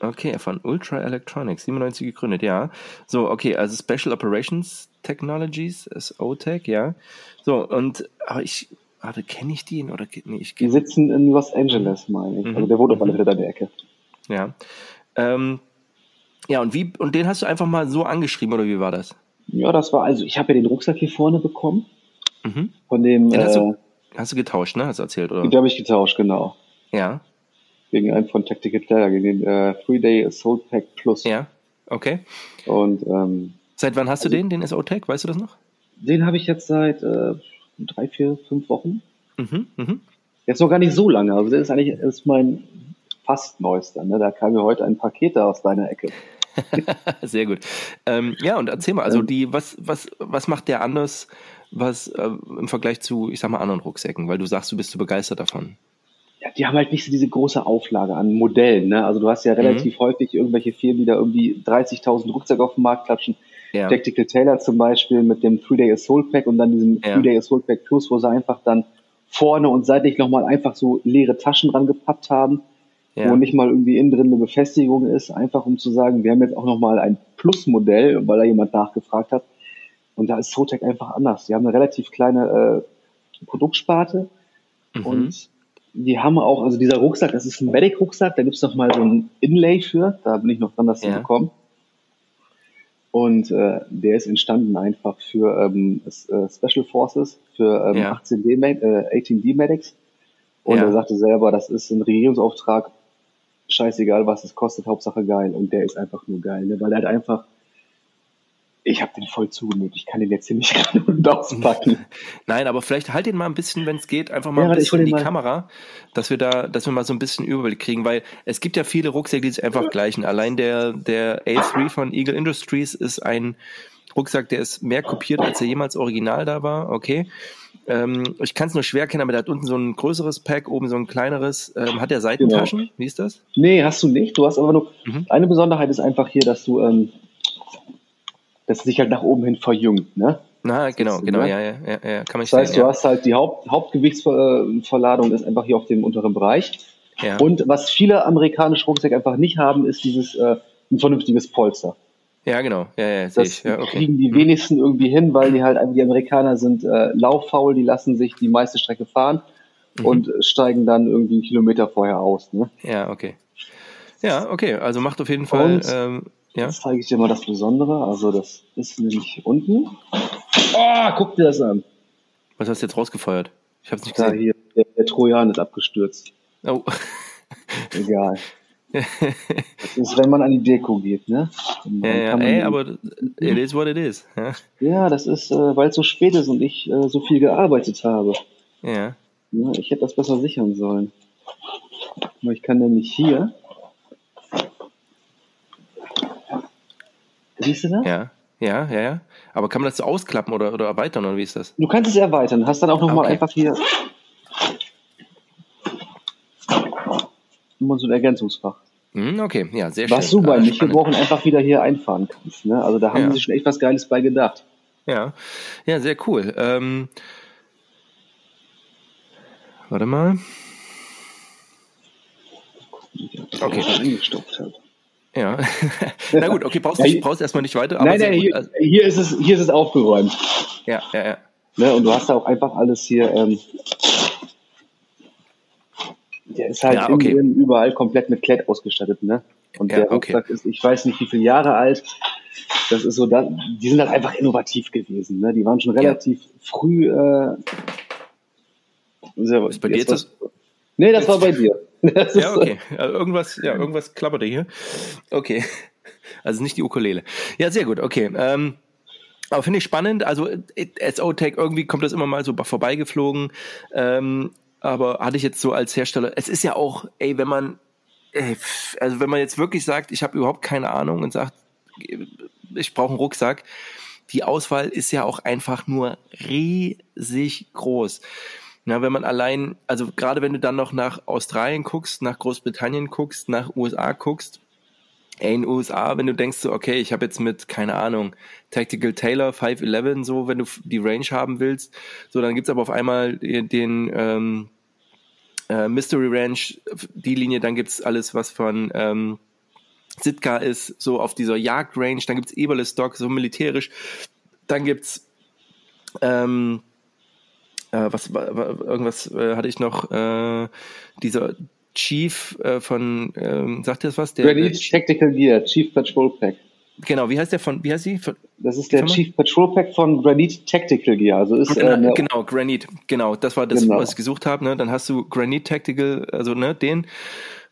Okay, von Ultra Electronics, 97 gegründet, ja. So, okay, also Special Operations Technologies, SOTEC, ja. So, und, aber ich, warte, kenne ich den oder nee, ich Die sitzen in Los Angeles, meine ich. Mhm. Also der wohnt auf alle Fälle an der Ecke. Ja. Ähm, ja, und wie, und den hast du einfach mal so angeschrieben, oder wie war das? Ja, das war, also ich habe ja den Rucksack hier vorne bekommen. Mhm. Von dem. Den hast, äh, du, hast du getauscht, ne? Hast du erzählt, oder? Den habe ich getauscht, genau. Ja. Gegen einen von Tactical Player, gegen den äh, Three-Day Assault Pack Plus. Ja, okay. Und ähm, Seit wann hast also, du den, den Assault Pack? Weißt du das noch? Den habe ich jetzt seit äh, drei, vier, fünf Wochen. Mhm, mhm. Jetzt noch gar nicht so lange. Also das ist eigentlich ist mein fast neuester. Ne? Da kam mir heute ein Paket da aus deiner Ecke. Sehr gut. Ähm, ja, und erzähl mal, also ähm. die, was, was, was macht der anders, was äh, im Vergleich zu, ich sag mal, anderen Rucksäcken? Weil du sagst, du bist so begeistert davon. Ja, die haben halt nicht so diese große Auflage an Modellen. Ne? Also du hast ja mhm. relativ mhm. häufig irgendwelche Firmen, die da irgendwie 30.000 Rucksäcke auf den Markt klatschen. Ja. Tactical Taylor zum Beispiel mit dem Three-Day Assault Pack und dann diesem ja. Three-Day Assault Pack Plus, wo sie einfach dann vorne und seitlich nochmal einfach so leere Taschen dran gepappt haben ja. wo nicht mal irgendwie innen drin eine Befestigung ist, einfach um zu sagen, wir haben jetzt auch nochmal ein Plus-Modell, weil da jemand nachgefragt hat. Und da ist Sotec einfach anders. Die haben eine relativ kleine äh, Produktsparte mhm. und die haben auch, also dieser Rucksack, das ist ein Medic-Rucksack, da gibt's noch mal so ein Inlay für, da bin ich noch dran, das ja. zu bekommen. Und äh, der ist entstanden einfach für ähm, äh, Special Forces, für ähm, ja. 18D, äh, 18D Medics. Und ja. er sagte selber, das ist ein Regierungsauftrag, scheißegal, was es kostet, Hauptsache geil. Und der ist einfach nur geil, ne? weil er hat einfach, ich habe den voll zugemüht. Ich kann den jetzt hier nicht gerade auspacken. Nein, aber vielleicht halt den mal ein bisschen, wenn es geht, einfach mal ja, ein bisschen in die mal. Kamera, dass wir da, dass wir mal so ein bisschen Überblick kriegen, weil es gibt ja viele Rucksäcke, die sich einfach gleichen. Allein der, der A3 von Eagle Industries ist ein Rucksack, der ist mehr kopiert, als er jemals original da war. Okay. Ähm, ich kann es nur schwer kennen, aber der hat unten so ein größeres Pack, oben so ein kleineres. Ähm, hat der Seitentaschen? Genau. Wie ist das? Nee, hast du nicht. Du hast aber nur. Mhm. Eine Besonderheit ist einfach hier, dass du, ähm, dass sich halt nach oben hin verjüngt, ne? Na, genau, genau, ne? ja, ja, ja, ja, kann man Das heißt, sehen, du ja. hast halt die Haupt, Hauptgewichtsverladung ist einfach hier auf dem unteren Bereich. Ja. Und was viele amerikanische Rucksäcke einfach nicht haben, ist dieses äh, ein vernünftiges Polster. Ja, genau. Ja, ja, das. Ja, okay. kriegen die mhm. wenigsten irgendwie hin, weil die halt die Amerikaner sind äh, lauffaul, die lassen sich die meiste Strecke fahren mhm. und steigen dann irgendwie einen Kilometer vorher aus. Ne? Ja, okay. Ja, okay. Also macht auf jeden Fall. Und ähm, ja. Jetzt zeige ich dir mal das Besondere. Also das ist nämlich unten. Oh, guck dir das an. Was hast du jetzt rausgefeuert? Ich habe es nicht gesehen. Ja, hier, der, der Trojan ist abgestürzt. Oh. Egal. das ist, wenn man an die Deko geht, ne? Ja, ja, ey, aber it is what it is. Ja, ja das ist, äh, weil es so spät ist und ich äh, so viel gearbeitet habe. Ja. ja. Ich hätte das besser sichern sollen. Ich kann nämlich hier. Siehst du das? Ja, ja, ja, ja. Aber kann man das so ausklappen oder, oder erweitern oder wie ist das? Du kannst es erweitern. Hast dann auch nochmal okay. einfach hier immer so ein Ergänzungsfach. Hm, okay, ja, sehr schön. Was du bei nicht Wochen einfach wieder hier einfahren kannst. Ne? Also da haben ja. sie schon echt was Geiles bei gedacht. Ja, ja, sehr cool. Ähm, warte mal. Okay. Eingestopft hat. Ja. Na gut, okay, brauchst du ja, brauchst erstmal nicht weiter. nein, nein, hier, hier, ist es, hier ist es aufgeräumt. Ja, ja, ja. Ne, und du hast da auch einfach alles hier ähm, der ist halt ja, okay. überall komplett mit Klett ausgestattet, ne? Und ja, der Rucksack okay. ist, ich weiß nicht, wie viele Jahre alt. Das ist so, da, die sind halt einfach innovativ gewesen, ne? Die waren schon relativ ja. früh. Äh, ist bei dir jetzt das? Nee, das war bei dir. Das ja, okay. Ja, irgendwas, ja, irgendwas klapperte hier. Okay. Also nicht die Ukulele. Ja, sehr gut, okay. Ähm, aber finde ich spannend. Also SO-Tech, irgendwie kommt das immer mal so vorbeigeflogen. Ähm, aber hatte ich jetzt so als Hersteller, es ist ja auch, ey, wenn man, ey, also wenn man jetzt wirklich sagt, ich habe überhaupt keine Ahnung und sagt, ich brauche einen Rucksack, die Auswahl ist ja auch einfach nur riesig groß. Na, wenn man allein, also gerade wenn du dann noch nach Australien guckst, nach Großbritannien guckst, nach USA guckst, in den USA, wenn du denkst so, okay, ich habe jetzt mit, keine Ahnung, Tactical Taylor 511 so, wenn du die Range haben willst, so, dann gibt's aber auf einmal den ähm, äh, Mystery Ranch, die Linie, dann gibt's alles, was von ähm, Sitka ist, so auf dieser Jagd-Range, dann gibt's Eberle Stock, so militärisch, dann gibt's ähm, äh, was irgendwas äh, hatte ich noch, äh, dieser Chief äh, von, ähm, sagt ihr das was? Der, Ready Tactical Gear, Chief Patrol Pack. Genau, wie heißt der von, wie heißt sie? Das ist der Firma? Chief Patrol Pack von Granite Tactical Gear. Also ist, genau, äh, genau, Granite, genau, das war das, genau. was ich gesucht habe. Ne? Dann hast du Granite Tactical, also ne, den.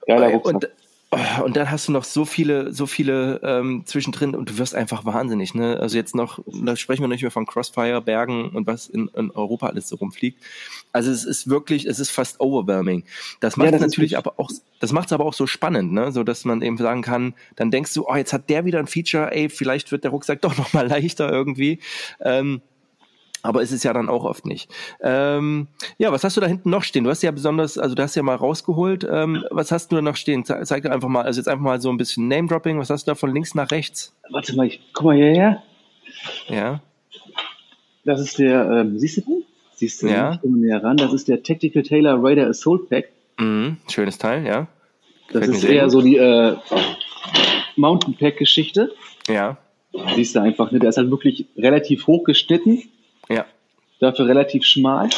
Geiler Rucksack. Und Oh, und dann hast du noch so viele, so viele ähm, zwischendrin und du wirst einfach wahnsinnig. Ne? Also jetzt noch, da sprechen wir nicht mehr von Crossfire, Bergen und was in, in Europa alles so rumfliegt. Also es ist wirklich, es ist fast overwhelming. Das macht ja, das natürlich aber auch, das macht es aber auch so spannend, ne? so dass man eben sagen kann, dann denkst du, oh, jetzt hat der wieder ein Feature, ey, vielleicht wird der Rucksack doch noch mal leichter irgendwie. Ähm, aber ist es ja dann auch oft nicht. Ähm, ja, was hast du da hinten noch stehen? Du hast ja besonders, also du hast ja mal rausgeholt. Ähm, was hast du da noch stehen? Ze zeig einfach mal, also jetzt einfach mal so ein bisschen Name-Dropping. Was hast du da von links nach rechts? Warte mal, ich, guck mal hierher. Ja. Das ist der, ähm, siehst du den? Siehst du ja. den? näher ran. Das ist der Tactical Taylor Raider Assault Pack. Mhm, schönes Teil, ja. Gefällt das ist eher gut. so die äh, Mountain Pack Geschichte. Ja. Siehst du einfach, ne? Der ist halt wirklich relativ hoch geschnitten ja. Dafür relativ schmal.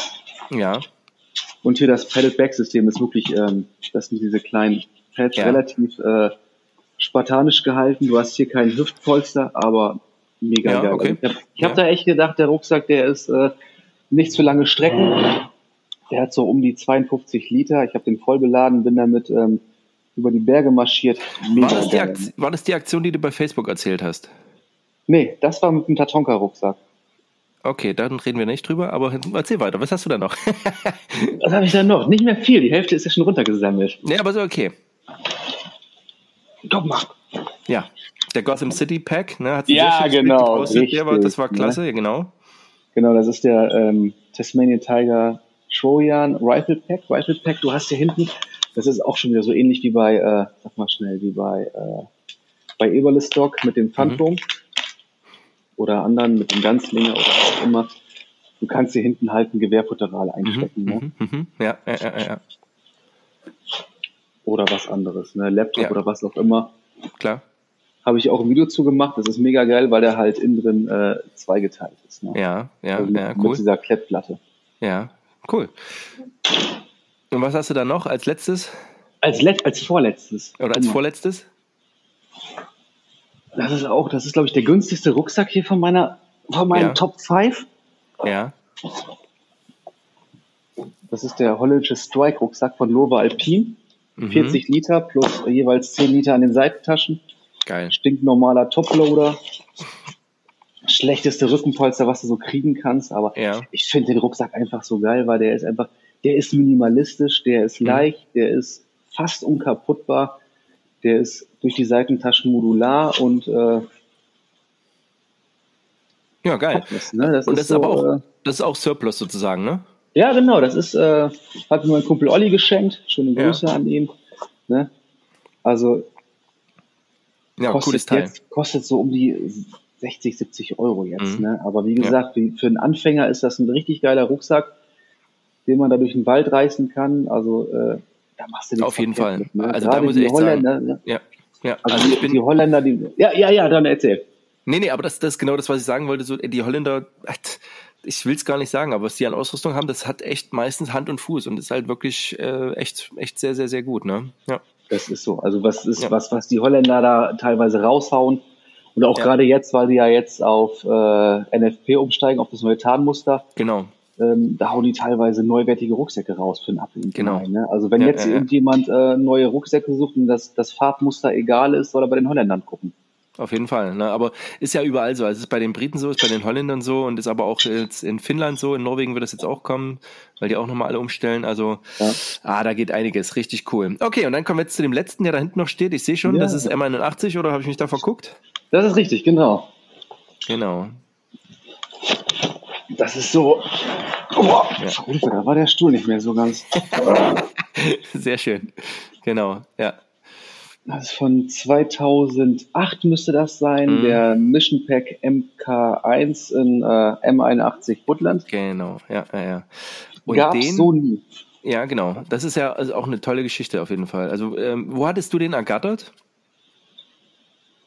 Ja. Und hier das Pedal-Back-System ist wirklich, ähm, das sind diese kleinen Pads, ja. relativ äh, spartanisch gehalten. Du hast hier kein Hüftpolster, aber mega ja, geil. Okay. Ich habe ja. hab da echt gedacht, der Rucksack, der ist äh, nicht zu lange Strecken. Der hat so um die 52 Liter. Ich habe den voll beladen, bin damit ähm, über die Berge marschiert. Mega war, das die war das die Aktion, die du bei Facebook erzählt hast? Nee, das war mit dem Tatonka-Rucksack. Okay, dann reden wir nicht drüber, aber erzähl weiter. Was hast du da noch? Was habe ich da noch? Nicht mehr viel. Die Hälfte ist ja schon runtergesammelt. Ja, aber so okay. Guck mal. Ja, der Gotham City Pack, ne? Hat ja, genau. Richtig, war, das war klasse, ne? ja, genau. Genau, das ist der ähm, Tasmanian Tiger Trojan Rifle Pack. Rifle Pack, du hast hier hinten, das ist auch schon wieder so ähnlich wie bei, äh, sag mal schnell, wie bei, äh, bei Eberlestock mit dem Phantom. Mhm oder anderen mit dem Ganzlinger oder was auch immer. Du kannst hier hinten halt ein Gewehrfutteral einstecken. Mhm, ne? Mhm, mhm. ja, ja, ja, ja. Oder was anderes, ne? Laptop ja. oder was auch immer. Klar. Habe ich auch ein Video zu gemacht. Das ist mega geil, weil der halt innen drin äh, zweigeteilt ist. Ne? Ja, ja, also mit, ja, cool. Mit dieser Klettplatte. Ja, cool. Und was hast du da noch als letztes? Als, let als vorletztes. Oder als vorletztes? Das ist auch, das ist, glaube ich, der günstigste Rucksack hier von meiner, von meinen ja. Top 5. Ja. Das ist der holländische Strike-Rucksack von Lova Alpine. Mhm. 40 Liter plus jeweils 10 Liter an den Seitentaschen. Geil. Stinknormaler Toploader. Schlechteste Rückenpolster, was du so kriegen kannst. Aber ja. ich finde den Rucksack einfach so geil, weil der ist einfach, der ist minimalistisch, der ist mhm. leicht, der ist fast unkaputtbar. Der ist durch die Seitentaschen modular und äh, ja, geil. Das, ne? das und das ist, so, aber auch, äh, das ist auch Surplus sozusagen, ne? Ja, genau. Das ist, äh, hat mir mein Kumpel Olli geschenkt. Schöne Grüße ja. an ihn. Ne? Also, ja, cooles Teil. Jetzt, kostet so um die 60, 70 Euro jetzt. Mhm. Ne? Aber wie gesagt, ja. für einen Anfänger ist das ein richtig geiler Rucksack, den man da durch den Wald reißen kann. Also, äh, da machst du Auf jeden Fall. Mit, ne? Also Gerade da muss ich echt Holländer, sagen. Ne? Ja, ja. Also, also die, bin, die Holländer, die, ja, ja, ja, dann erzähl. Nee, nee, aber das, das ist genau das, was ich sagen wollte. So, die Holländer, ich will es gar nicht sagen, aber was die an Ausrüstung haben, das hat echt meistens Hand und Fuß und ist halt wirklich äh, echt, echt sehr, sehr, sehr gut, ne? Ja. Das ist so. Also was ist, ja. was, was die Holländer da teilweise raushauen. Und auch ja. gerade jetzt, weil sie ja jetzt auf äh, NFP umsteigen, auf das neue Tarnmuster. Genau ähm, da hauen die teilweise neuwertige Rucksäcke raus für einen Apfel. Genau. ne? Also wenn ja, jetzt ja, irgendjemand äh, neue Rucksäcke sucht und das, das Farbmuster egal ist, soll er bei den Holländern gucken. Auf jeden Fall. Ne? Aber ist ja überall so. Also es ist bei den Briten so, ist bei den Holländern so und ist aber auch jetzt in Finnland so. In Norwegen wird das jetzt auch kommen, weil die auch nochmal alle umstellen. Also, ja. ah, da geht einiges. Richtig cool. Okay, und dann kommen wir jetzt zu dem letzten, der da hinten noch steht. Ich sehe schon, ja. das ist M81 oder habe ich mich da verguckt? Das ist richtig, genau. Genau. Das ist so. Oh, ja. da war der Stuhl nicht mehr so ganz. Sehr schön. Genau, ja. das ist von 2008 müsste das sein, mhm. der Mission Pack MK1 in äh, M81 Woodland. Genau, ja, ja, ja. Und Gab's den, so nie. Ja, genau. Das ist ja also auch eine tolle Geschichte auf jeden Fall. Also, ähm, wo hattest du den ergattert?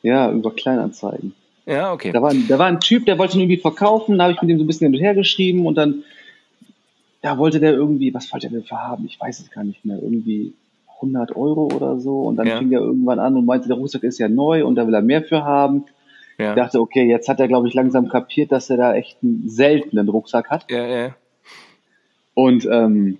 Ja, über Kleinanzeigen. Ja, okay. Da war, da war ein Typ, der wollte ihn irgendwie verkaufen, da habe ich mit ihm so ein bisschen hin und her geschrieben und dann da wollte der irgendwie, was wollte der denn für haben? Ich weiß es gar nicht mehr. Irgendwie 100 Euro oder so. Und dann ja. fing er irgendwann an und meinte, der Rucksack ist ja neu und da will er mehr für haben. Ja. Ich dachte, okay, jetzt hat er, glaube ich, langsam kapiert, dass er da echt einen seltenen Rucksack hat. Ja, ja. Und ähm,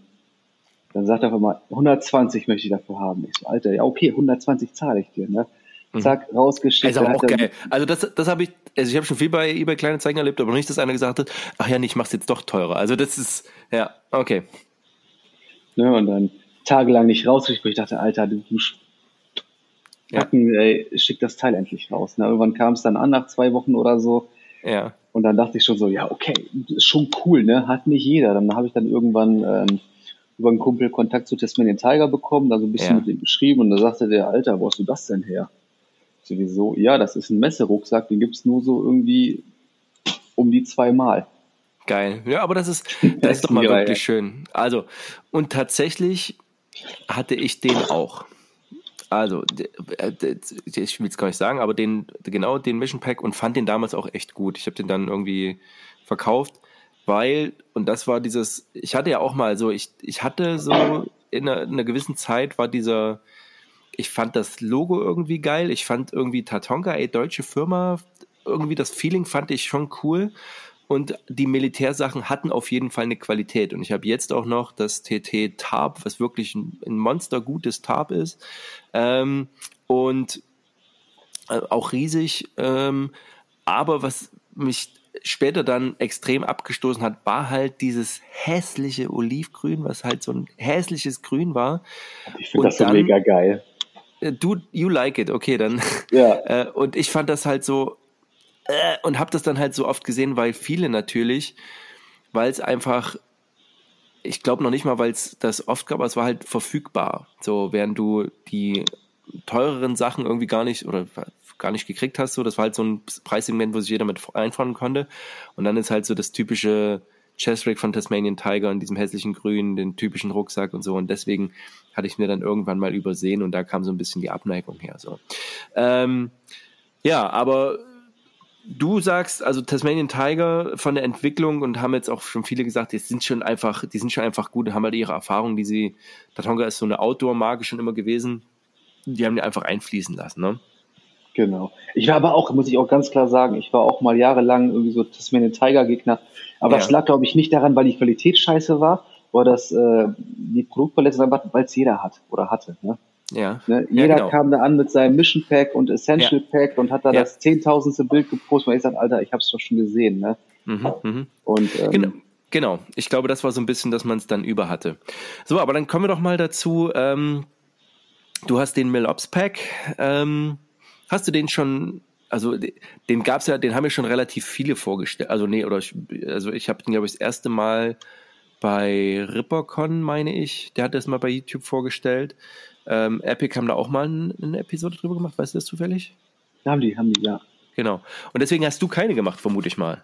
dann sagt er einfach mal, 120 möchte ich dafür haben. Ich so, Alter, ja, okay, 120 zahle ich dir. Ne? Mhm. Zack, rausgeschickt. Also auch geil. Also das, das habe ich, also ich habe schon viel bei eBay kleine Zeichen erlebt, aber noch nicht, dass einer gesagt hat, ach ja, nee, ich mach's jetzt doch teurer. Also das ist, ja, okay. Ne, und dann tagelang nicht rausgeschickt, wo ich dachte, Alter, du, du Packen, ja. ey, schick das Teil endlich raus. Ne? Irgendwann kam es dann an nach zwei Wochen oder so. Ja. Und dann dachte ich schon so, ja, okay, ist schon cool, ne? Hat nicht jeder. Dann habe ich dann irgendwann ähm, über einen Kumpel Kontakt zu Tasmanian Tiger bekommen, da so ein bisschen ja. mit ihm geschrieben und da sagte der, Alter, wo hast du das denn her? Sowieso, ja, das ist ein Messerucksack, den gibt's nur so irgendwie um die zweimal. Geil. Ja, aber das ist, das ist doch mal geil, wirklich schön. Also, und tatsächlich hatte ich den auch. Also, äh, ich will es gar nicht sagen, aber den, genau den Mission Pack und fand den damals auch echt gut. Ich habe den dann irgendwie verkauft, weil, und das war dieses, ich hatte ja auch mal so, ich, ich hatte so in einer, in einer gewissen Zeit war dieser, ich fand das Logo irgendwie geil. Ich fand irgendwie Tatonka, ey, deutsche Firma, irgendwie das Feeling fand ich schon cool. Und die Militärsachen hatten auf jeden Fall eine Qualität. Und ich habe jetzt auch noch das TT Tarp, was wirklich ein, ein monstergutes Tarp ist. Ähm, und äh, auch riesig. Ähm, aber was mich später dann extrem abgestoßen hat, war halt dieses hässliche Olivgrün, was halt so ein hässliches Grün war. Ich finde das so mega geil. Äh, du, you like it, okay, dann. Ja. Äh, und ich fand das halt so, äh, und habe das dann halt so oft gesehen, weil viele natürlich, weil es einfach, ich glaube noch nicht mal, weil es das oft gab, aber es war halt verfügbar. So, während du die teureren Sachen irgendwie gar nicht oder gar nicht gekriegt hast, so, das war halt so ein Preissegment, wo sich jeder mit einfahren konnte. Und dann ist halt so das typische Chesrick von Tasmanian Tiger in diesem hässlichen Grün, den typischen Rucksack und so. Und deswegen hatte ich mir dann irgendwann mal übersehen und da kam so ein bisschen die Abneigung her. So. Ähm, ja, aber du sagst, also Tasmanian Tiger von der Entwicklung und haben jetzt auch schon viele gesagt, die sind schon einfach, die sind schon einfach gut, haben halt ihre Erfahrungen, die sie, Tatonga ist so eine Outdoor-Marke schon immer gewesen, die haben die einfach einfließen lassen, ne? Genau. Ich war aber auch, muss ich auch ganz klar sagen, ich war auch mal jahrelang irgendwie so Tasmanian Tiger Gegner. Aber ja. das lag, glaube ich, nicht daran, weil die Qualität scheiße war, oder dass äh, die Produktpalette weil es jeder hat oder hatte. Ne? Ja. Ne? Jeder ja, genau. kam da an mit seinem Mission Pack und Essential ja. Pack und hat da das zehntausendste Bild gepostet, weil ich sage, Alter, ich habe es doch schon gesehen. Ne? Mhm, mh. Und ähm, genau. Genau, ich glaube, das war so ein bisschen, dass man es dann über hatte. So, aber dann kommen wir doch mal dazu. Ähm, du hast den Mill Ops Pack. Ähm, Hast du den schon, also den gab's ja, den haben ja schon relativ viele vorgestellt. Also nee, oder ich, also ich habe den, glaube ich, das erste Mal bei Rippercon, meine ich, der hat das mal bei YouTube vorgestellt. Ähm, Epic haben da auch mal eine Episode drüber gemacht, weißt du das zufällig? Haben die, haben die, ja. Genau. Und deswegen hast du keine gemacht, vermute ich mal.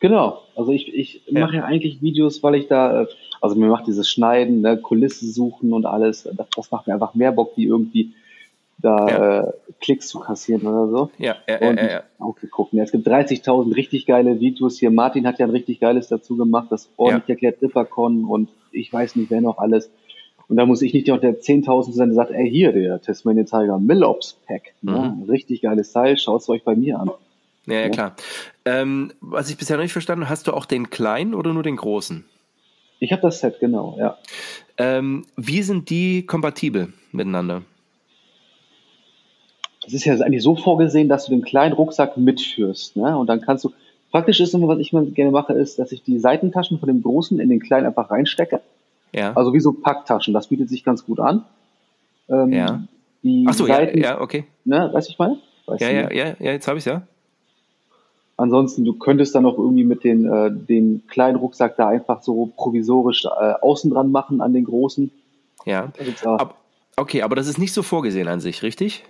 Genau. Also ich, ich ja. mache ja eigentlich Videos, weil ich da, äh, also mir macht dieses Schneiden, ne, Kulisse suchen und alles, das, das macht mir einfach mehr Bock, wie irgendwie da ja. äh, Klicks zu kassieren oder so. Ja, ja, und ja, ja. Auch geguckt. Es gibt 30.000 richtig geile Videos hier. Martin hat ja ein richtig geiles dazu gemacht, das ordentlich ja. erklärt Rippercon und ich weiß nicht, wer noch alles. Und da muss ich nicht noch der 10.000 sein, der sagt, ey, hier, der Tasmanian Tiger Millops Pack. Mhm. Ne? Richtig geiles Teil, schaut es euch bei mir an. Ja, ja, klar. Ähm, was ich bisher noch nicht verstanden hast du auch den kleinen oder nur den großen? Ich habe das Set, genau, ja. Ähm, wie sind die kompatibel miteinander? Es ist ja eigentlich so vorgesehen, dass du den kleinen Rucksack mitführst. Ne? Und dann kannst du, praktisch ist immer, was ich mal gerne mache, ist, dass ich die Seitentaschen von dem großen in den kleinen einfach reinstecke. Ja. Also wie so Packtaschen, das bietet sich ganz gut an. Ähm, ja. Die Ach so, Seiten, ja, ja, okay. Ne, weißt du, ich meine? Weißt ja, ja, ja, ja, jetzt habe ich ja. Ansonsten, du könntest dann auch irgendwie mit den, äh, den kleinen Rucksack da einfach so provisorisch äh, außen dran machen an den großen. Ja. Ab, Okay, aber das ist nicht so vorgesehen an sich, richtig?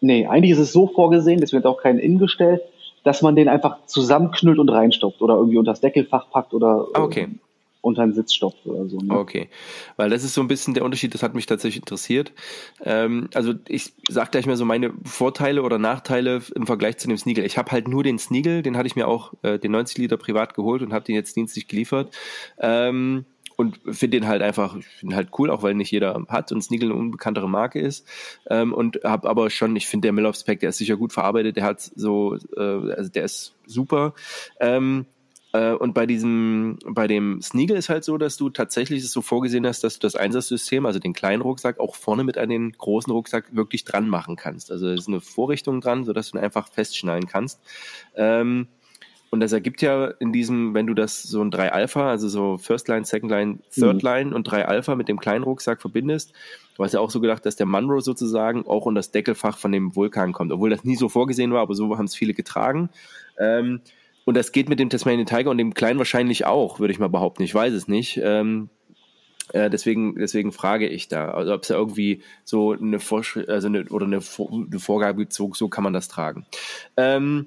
Nee, eigentlich ist es so vorgesehen, das wird auch kein Innen gestellt, dass man den einfach zusammenknüllt und reinstopft oder irgendwie unter das Deckelfach packt oder ah, okay. ähm, unter den Sitz stopft oder so. Ne? Okay, weil das ist so ein bisschen der Unterschied, das hat mich tatsächlich interessiert. Ähm, also ich sag gleich mal so meine Vorteile oder Nachteile im Vergleich zu dem Sneagle. Ich habe halt nur den Sneagle, den hatte ich mir auch äh, den 90 Liter privat geholt und habe den jetzt dienstlich geliefert. Ähm, und finde den halt einfach, ich finde halt cool, auch weil nicht jeder hat und Sneagle eine unbekanntere Marke ist. Ähm, und habe aber schon, ich finde der Milloff Spec, der ist sicher gut verarbeitet, der hat so, äh, also der ist super. Ähm, äh, und bei diesem, bei dem Sneagle ist halt so, dass du tatsächlich es so vorgesehen hast, dass du das Einsatzsystem, also den kleinen Rucksack, auch vorne mit an den großen Rucksack wirklich dran machen kannst. Also es ist eine Vorrichtung dran, sodass du ihn einfach festschnallen kannst. Ähm, und das ergibt ja in diesem, wenn du das so ein 3 Alpha, also so First Line, Second Line, Third mhm. Line und 3 Alpha mit dem kleinen Rucksack verbindest, du hast ja auch so gedacht, dass der Munro sozusagen auch in das Deckelfach von dem Vulkan kommt, obwohl das nie so vorgesehen war, aber so haben es viele getragen. Ähm, und das geht mit dem Tasmanian Tiger und dem kleinen wahrscheinlich auch, würde ich mal behaupten. Ich weiß es nicht. Ähm, äh, deswegen, deswegen frage ich da, also ob es da irgendwie so eine Vorschrift, also eine, oder eine, eine Vorgabe gibt, so, so kann man das tragen. Ähm,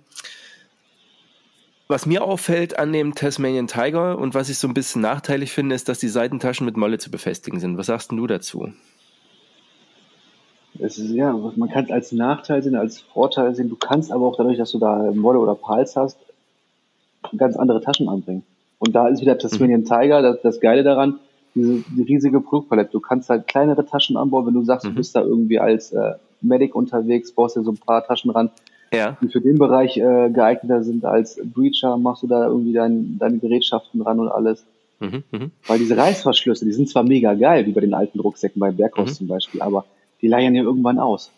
was mir auffällt an dem Tasmanian Tiger und was ich so ein bisschen nachteilig finde, ist, dass die Seitentaschen mit Molle zu befestigen sind. Was sagst du dazu? Es ist, ja, man kann es als Nachteil sehen, als Vorteil sehen. Du kannst aber auch dadurch, dass du da Molle oder Pals hast, ganz andere Taschen anbringen. Und da ist wieder Tasmanian mhm. Tiger, das, das Geile daran, diese die riesige Produktpalette. Du kannst halt kleinere Taschen anbauen, wenn du sagst, mhm. du bist da irgendwie als äh, Medic unterwegs, baust dir so ein paar Taschen ran, ja. die für den Bereich äh, geeigneter sind als Breacher, machst du da irgendwie dein, deine Gerätschaften ran und alles. Mhm, mh. Weil diese Reißverschlüsse, die sind zwar mega geil, wie bei den alten Rucksäcken bei Berghaus mhm. zum Beispiel, aber die leiern ja irgendwann aus.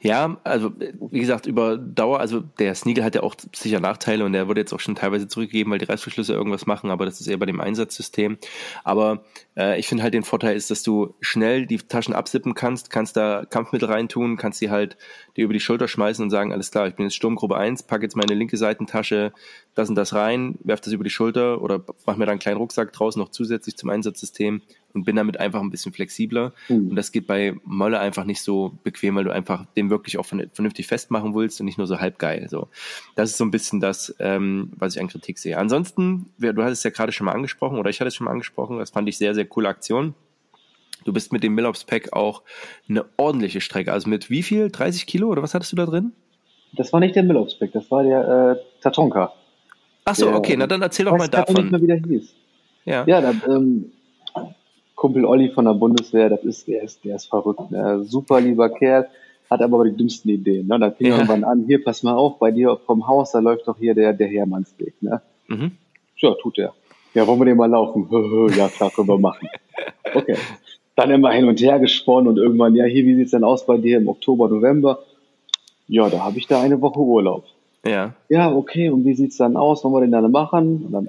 Ja, also wie gesagt, über Dauer, also der Sneagle hat ja auch sicher Nachteile und der wurde jetzt auch schon teilweise zurückgegeben, weil die Reißverschlüsse irgendwas machen, aber das ist eher bei dem Einsatzsystem. Aber äh, ich finde halt den Vorteil ist, dass du schnell die Taschen absippen kannst, kannst da Kampfmittel reintun, kannst sie halt dir über die Schulter schmeißen und sagen, alles klar, ich bin jetzt Sturmgruppe 1, pack jetzt meine linke Seitentasche, das und das rein, werf das über die Schulter oder mach mir da einen kleinen Rucksack draußen noch zusätzlich zum Einsatzsystem und bin damit einfach ein bisschen flexibler. Mhm. Und das geht bei Molle einfach nicht so bequem, weil du einfach den wirklich auch vernünftig festmachen willst und nicht nur so halb geil. So, das ist so ein bisschen das, ähm, was ich an Kritik sehe. Ansonsten, du hattest es ja gerade schon mal angesprochen oder ich hatte es schon mal angesprochen. Das fand ich sehr, sehr coole Aktion. Du bist mit dem Millops Pack auch eine ordentliche Strecke. Also mit wie viel? 30 Kilo oder was hattest du da drin? Das war nicht der Millops Pack, das war der äh, Tatonka. Ach so, okay, na dann erzähl doch mal davon. Nicht mehr, wie der hieß. Ja, ja da, ähm, Kumpel Olli von der Bundeswehr, das ist, der ist, der ist verrückt, ne? super lieber Kerl, hat aber die dümmsten Ideen. Ne? Da fing ja. irgendwann an, hier, pass mal auf, bei dir vom Haus, da läuft doch hier der, der Hermannsweg. Ne? Mhm. Ja, tut er. Ja, wollen wir den mal laufen? ja, klar, können wir machen. Okay. Dann immer hin und her gesponnen und irgendwann, ja, hier, wie sieht's denn aus bei dir im Oktober, November? Ja, da habe ich da eine Woche Urlaub. Ja. Ja, okay, und wie sieht's dann aus? Wollen wir den dann machen? Und dann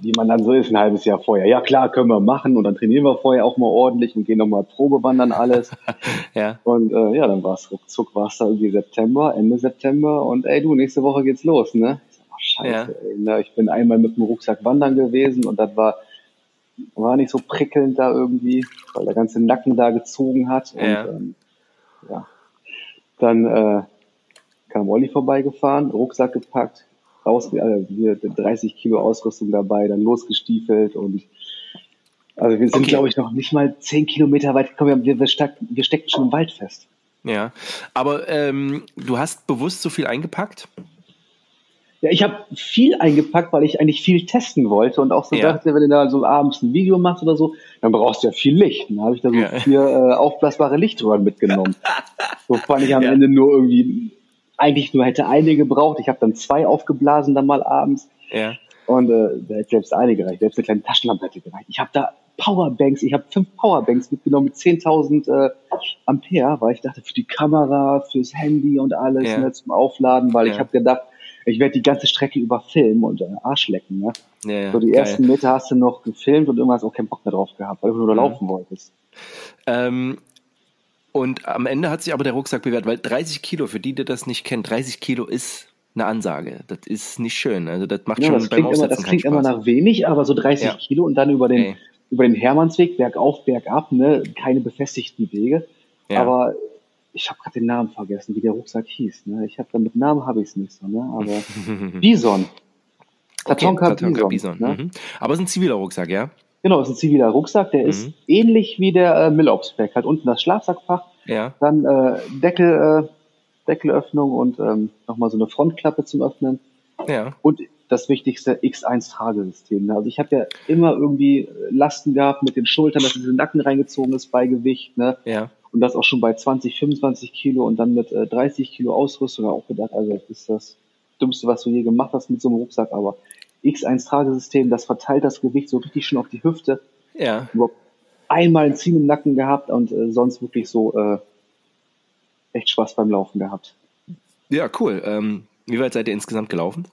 wie man dann so ist, ein halbes Jahr vorher. Ja klar, können wir machen und dann trainieren wir vorher auch mal ordentlich und gehen nochmal Probewandern alles. ja. Und äh, ja, dann war es ruckzuck, war es da irgendwie September, Ende September und ey du, nächste Woche geht's los, ne? Ich sag, oh, scheiße, ja. ey, ne? Ich bin einmal mit dem Rucksack wandern gewesen und das war, war nicht so prickelnd da irgendwie, weil der ganze Nacken da gezogen hat. Und ja, ähm, ja. dann äh, kam Olli vorbeigefahren, Rucksack gepackt, raus, also wir 30 Kilo Ausrüstung dabei, dann losgestiefelt und also wir sind, okay. glaube ich, noch nicht mal 10 Kilometer weit gekommen. Wir, wir, steck, wir stecken schon im Wald fest. Ja, aber ähm, du hast bewusst so viel eingepackt? Ja, ich habe viel eingepackt, weil ich eigentlich viel testen wollte und auch so ja. dachte, wenn du da so abends ein Video machst oder so, dann brauchst du ja viel Licht. Dann habe ich da so ja. vier äh, aufblasbare Lichtröhren mitgenommen. so fand ich am ja. Ende nur irgendwie eigentlich nur hätte eine gebraucht. Ich habe dann zwei aufgeblasen dann mal abends. Ja. Und äh, da hätte selbst eine gereicht, selbst eine kleine Taschenlampe hätte gereicht. Ich habe da Powerbanks, ich habe fünf Powerbanks mitgenommen mit 10.000 äh, Ampere, weil ich dachte, für die Kamera, fürs Handy und alles ja. ne, zum Aufladen, weil ja. ich habe gedacht, ich werde die ganze Strecke über filmen und äh, Arsch lecken. Ne? Ja, so die geil. ersten Meter hast du noch gefilmt und irgendwann hast du auch keinen Bock mehr drauf gehabt, weil du nur mhm. laufen wolltest. Ähm, und am Ende hat sich aber der Rucksack bewährt, weil 30 Kilo, für die, die das nicht kennen, 30 Kilo ist eine Ansage. Das ist nicht schön. Also das macht ja, schon das beim Aufsetzen immer, Das klingt immer nach wenig, aber so 30 ja. Kilo und dann über den, über den Hermannsweg, bergauf, bergab, ne, keine befestigten Wege. Ja. Aber ich habe gerade den Namen vergessen, wie der Rucksack hieß. Ne? Ich habe mit Namen habe ich es nicht so, ne? Aber Bison. Tatonka, okay, Bison. Bison. Ne? Mhm. Aber es ist ein ziviler Rucksack, ja? Genau, es ist ein ziviler Rucksack, der mhm. ist ähnlich wie der äh, Millopspec. Hat unten das Schlafsackfach, ja. dann äh, Deckel, äh, Deckelöffnung und ähm, nochmal so eine Frontklappe zum Öffnen. Ja. Und das wichtigste X1-Tragesystem. Also ich habe ja immer irgendwie Lasten gehabt mit den Schultern, dass diese Nacken reingezogen ist bei Gewicht. Ne? Ja. Und das auch schon bei 20, 25 Kilo und dann mit äh, 30 Kilo Ausrüstung auch gedacht, also das ist das Dümmste, was du je gemacht hast mit so einem Rucksack. Aber X1-Tragesystem, das verteilt das Gewicht so richtig schon auf die Hüfte. Ja. Überhaupt einmal ein Ziehen im Nacken gehabt und äh, sonst wirklich so äh, echt Spaß beim Laufen gehabt. Ja, cool. Ähm, wie weit seid ihr insgesamt gelaufen?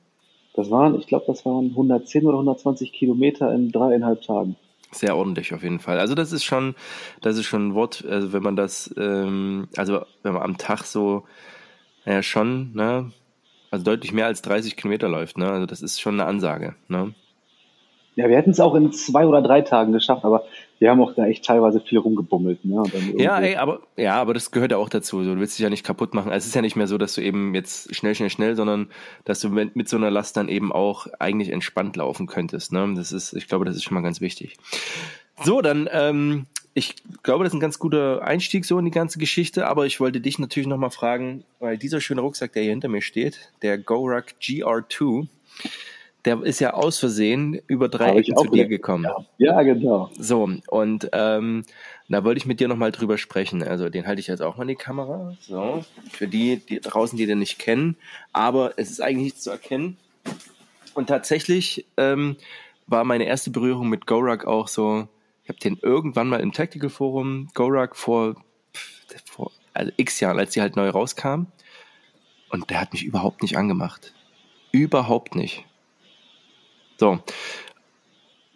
Das waren, ich glaube, das waren 110 oder 120 Kilometer in dreieinhalb Tagen. Sehr ordentlich auf jeden Fall. Also das ist schon, das ist schon ein Wort, also wenn man das, ähm, also wenn man am Tag so, ja schon, ne, also deutlich mehr als 30 Kilometer läuft, ne, also das ist schon eine Ansage, ne. Ja, wir hätten es auch in zwei oder drei Tagen geschafft, aber wir haben auch da echt teilweise viel rumgebummelt. Ne? ja, ey, aber, ja, aber das gehört ja auch dazu. Du willst dich ja nicht kaputt machen. Also es ist ja nicht mehr so, dass du eben jetzt schnell, schnell, schnell, sondern dass du mit, mit so einer Last dann eben auch eigentlich entspannt laufen könntest. Ne? Das ist, ich glaube, das ist schon mal ganz wichtig. So, dann, ähm, ich glaube, das ist ein ganz guter Einstieg so in die ganze Geschichte, aber ich wollte dich natürlich nochmal fragen, weil dieser schöne Rucksack, der hier hinter mir steht, der GoRuck GR2, der ist ja aus Versehen über drei Ecken zu dir gekommen. Ja. ja, genau. So, und ähm, da wollte ich mit dir nochmal drüber sprechen. Also den halte ich jetzt auch mal in die Kamera. So, für die, die draußen, die den nicht kennen. Aber es ist eigentlich nichts zu erkennen. Und tatsächlich ähm, war meine erste Berührung mit GoRuck auch so, habe den irgendwann mal im Tactical Forum, GoRuck vor, vor also x Jahren, als die halt neu rauskam. Und der hat mich überhaupt nicht angemacht. Überhaupt nicht. So.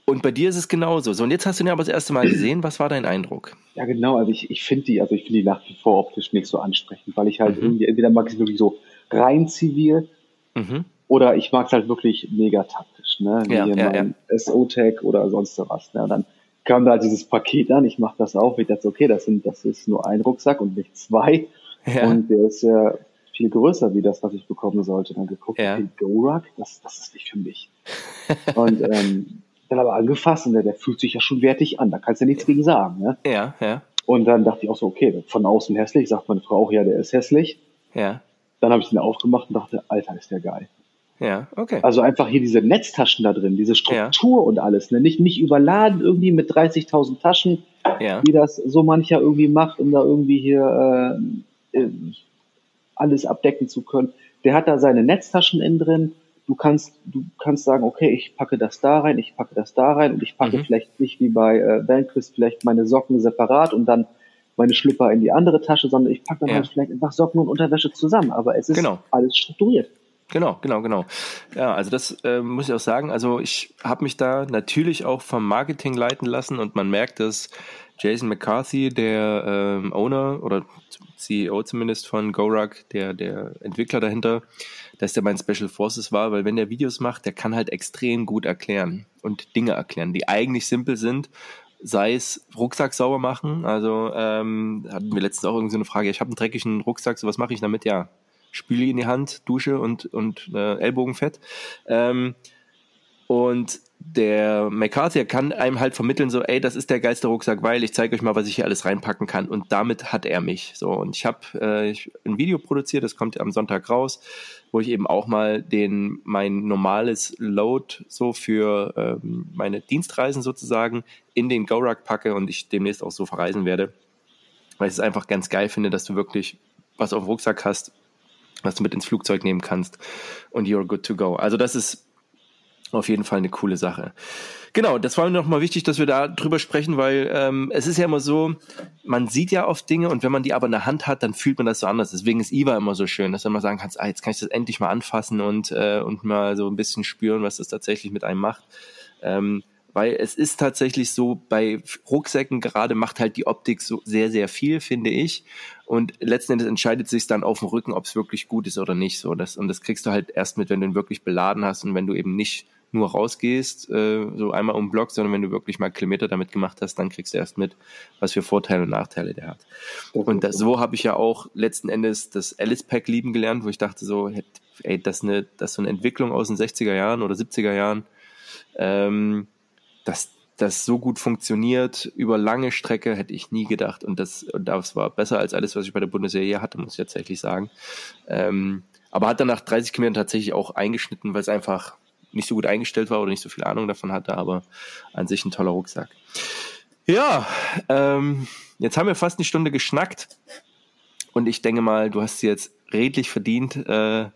Und bei dir ist es genauso. So, und jetzt hast du ihn aber das erste Mal gesehen. Was war dein Eindruck? Ja, genau. Also ich, ich finde die, also ich finde die nach wie vor optisch nicht so ansprechend, weil ich halt mhm. irgendwie, entweder mag ich es wirklich so rein zivil mhm. oder ich mag es halt wirklich mega taktisch, ne? Wie ja, ja, ja. SO-Tag oder sonst was. Ne? Und dann kam da dieses Paket an, ich mache das auf, ich dachte, okay, das sind, das ist nur ein Rucksack und nicht zwei. Ja. Und der ist ja viel größer wie das, was ich bekommen sollte. Dann geguckt, ja. okay, Go-Ruck, das, das ist nicht für mich. und ähm, dann aber angefasst und der, der fühlt sich ja schon wertig an, da kannst du ja nichts gegen sagen. Ne? Ja, ja. Und dann dachte ich auch so, okay, von außen hässlich, sagt meine Frau auch, ja, der ist hässlich. Ja. Dann habe ich den aufgemacht und dachte, Alter, ist der geil. Ja, okay. Also einfach hier diese Netztaschen da drin, diese Struktur ja. und alles, ne? nicht, nicht überladen irgendwie mit 30.000 Taschen, ja. wie das so mancher irgendwie macht, um da irgendwie hier äh, äh alles abdecken zu können. Der hat da seine Netztaschen innen drin. Du kannst, du kannst sagen, okay, ich packe das da rein, ich packe das da rein und ich packe mhm. vielleicht nicht wie bei äh, Vanquist vielleicht meine Socken separat und dann meine Schlüpper in die andere Tasche, sondern ich packe dann ja. halt vielleicht einfach Socken und Unterwäsche zusammen. Aber es ist genau. alles strukturiert. Genau, genau, genau. Ja, also das äh, muss ich auch sagen. Also ich habe mich da natürlich auch vom Marketing leiten lassen und man merkt, dass Jason McCarthy, der ähm, Owner oder CEO zumindest von GoRuck, der, der Entwickler dahinter, dass der mein Special Forces war, weil wenn der Videos macht, der kann halt extrem gut erklären und Dinge erklären, die eigentlich simpel sind, sei es Rucksack sauber machen, also ähm, hatten wir letztens auch irgendwie so eine Frage, ich habe einen dreckigen Rucksack, so was mache ich damit? Ja, Spüle in die Hand, Dusche und, und äh, Ellbogenfett. Ähm, und der McCarthy kann einem halt vermitteln, so, ey, das ist der geilste Rucksack, weil ich zeige euch mal, was ich hier alles reinpacken kann. Und damit hat er mich. So, und ich habe äh, ein Video produziert, das kommt am Sonntag raus, wo ich eben auch mal den mein normales Load so für ähm, meine Dienstreisen sozusagen in den GoRuck packe und ich demnächst auch so verreisen werde. Weil ich es einfach ganz geil finde, dass du wirklich was auf dem Rucksack hast, was du mit ins Flugzeug nehmen kannst und you're good to go. Also das ist auf jeden Fall eine coole Sache. Genau, das war mir nochmal wichtig, dass wir da drüber sprechen, weil ähm, es ist ja immer so, man sieht ja oft Dinge und wenn man die aber in der Hand hat, dann fühlt man das so anders. Deswegen ist IWA immer so schön, dass du immer sagen kannst, ah, jetzt kann ich das endlich mal anfassen und, äh, und mal so ein bisschen spüren, was das tatsächlich mit einem macht. Ähm, weil es ist tatsächlich so, bei Rucksäcken gerade macht halt die Optik so sehr, sehr viel, finde ich. Und letzten Endes entscheidet sich dann auf dem Rücken, ob es wirklich gut ist oder nicht. So, das, und das kriegst du halt erst mit, wenn du ihn wirklich beladen hast und wenn du eben nicht nur rausgehst, äh, so einmal um den Block, sondern wenn du wirklich mal Kilometer damit gemacht hast, dann kriegst du erst mit, was für Vorteile und Nachteile der hat. Und das, so habe ich ja auch letzten Endes das Alice Pack lieben gelernt, wo ich dachte so, ey, das ist, eine, das ist so eine Entwicklung aus den 60er Jahren oder 70er Jahren, ähm, das, das so gut funktioniert über lange Strecke, hätte ich nie gedacht. Und das, und das war besser als alles, was ich bei der Bundesserie hatte, muss ich tatsächlich sagen. Ähm, aber hat dann nach 30 Kilometern tatsächlich auch eingeschnitten, weil es einfach nicht so gut eingestellt war oder nicht so viel Ahnung davon hatte, aber an sich ein toller Rucksack. Ja, ähm, jetzt haben wir fast eine Stunde geschnackt und ich denke mal, du hast sie jetzt redlich verdient, äh,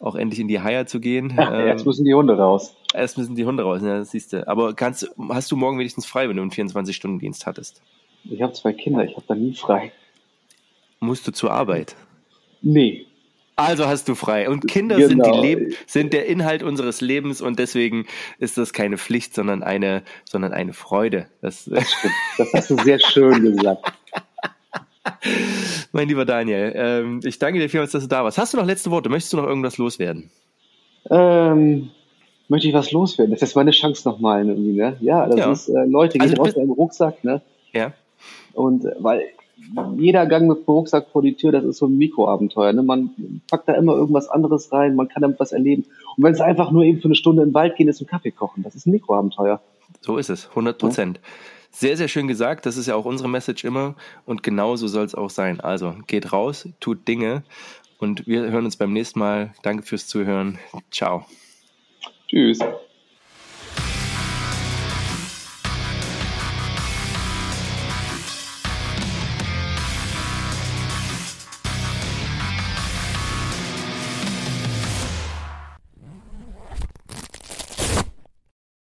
auch endlich in die Haie zu gehen. Ähm, jetzt müssen die Hunde raus. Erst müssen die Hunde raus, ja, das siehst du. Aber kannst, hast du morgen wenigstens frei, wenn du einen 24-Stunden-Dienst hattest? Ich habe zwei Kinder, ich habe da nie frei. Musst du zur Arbeit? Nee. Also hast du frei. Und Kinder genau. sind, die genau. Leb sind der Inhalt unseres Lebens und deswegen ist das keine Pflicht, sondern eine, sondern eine Freude. Das, das, das hast du sehr schön gesagt. mein lieber Daniel, ähm, ich danke dir vielmals, dass du da warst. Hast du noch letzte Worte? Möchtest du noch irgendwas loswerden? Ähm, möchte ich was loswerden? Das ist meine Chance nochmal irgendwie, ne? Ja, das ja. ist, äh, Leute gehen also, raus mit einem Rucksack, ne? Ja. Und äh, weil jeder Gang mit dem Rucksack vor die Tür, das ist so ein Mikroabenteuer. Ne? Man packt da immer irgendwas anderes rein, man kann damit was erleben. Und wenn es einfach nur eben für eine Stunde in den Wald gehen ist und Kaffee kochen, das ist ein Mikroabenteuer. So ist es, 100 Prozent. Ja? Sehr, sehr schön gesagt. Das ist ja auch unsere Message immer. Und genau so soll es auch sein. Also geht raus, tut Dinge. Und wir hören uns beim nächsten Mal. Danke fürs Zuhören. Ciao. Tschüss.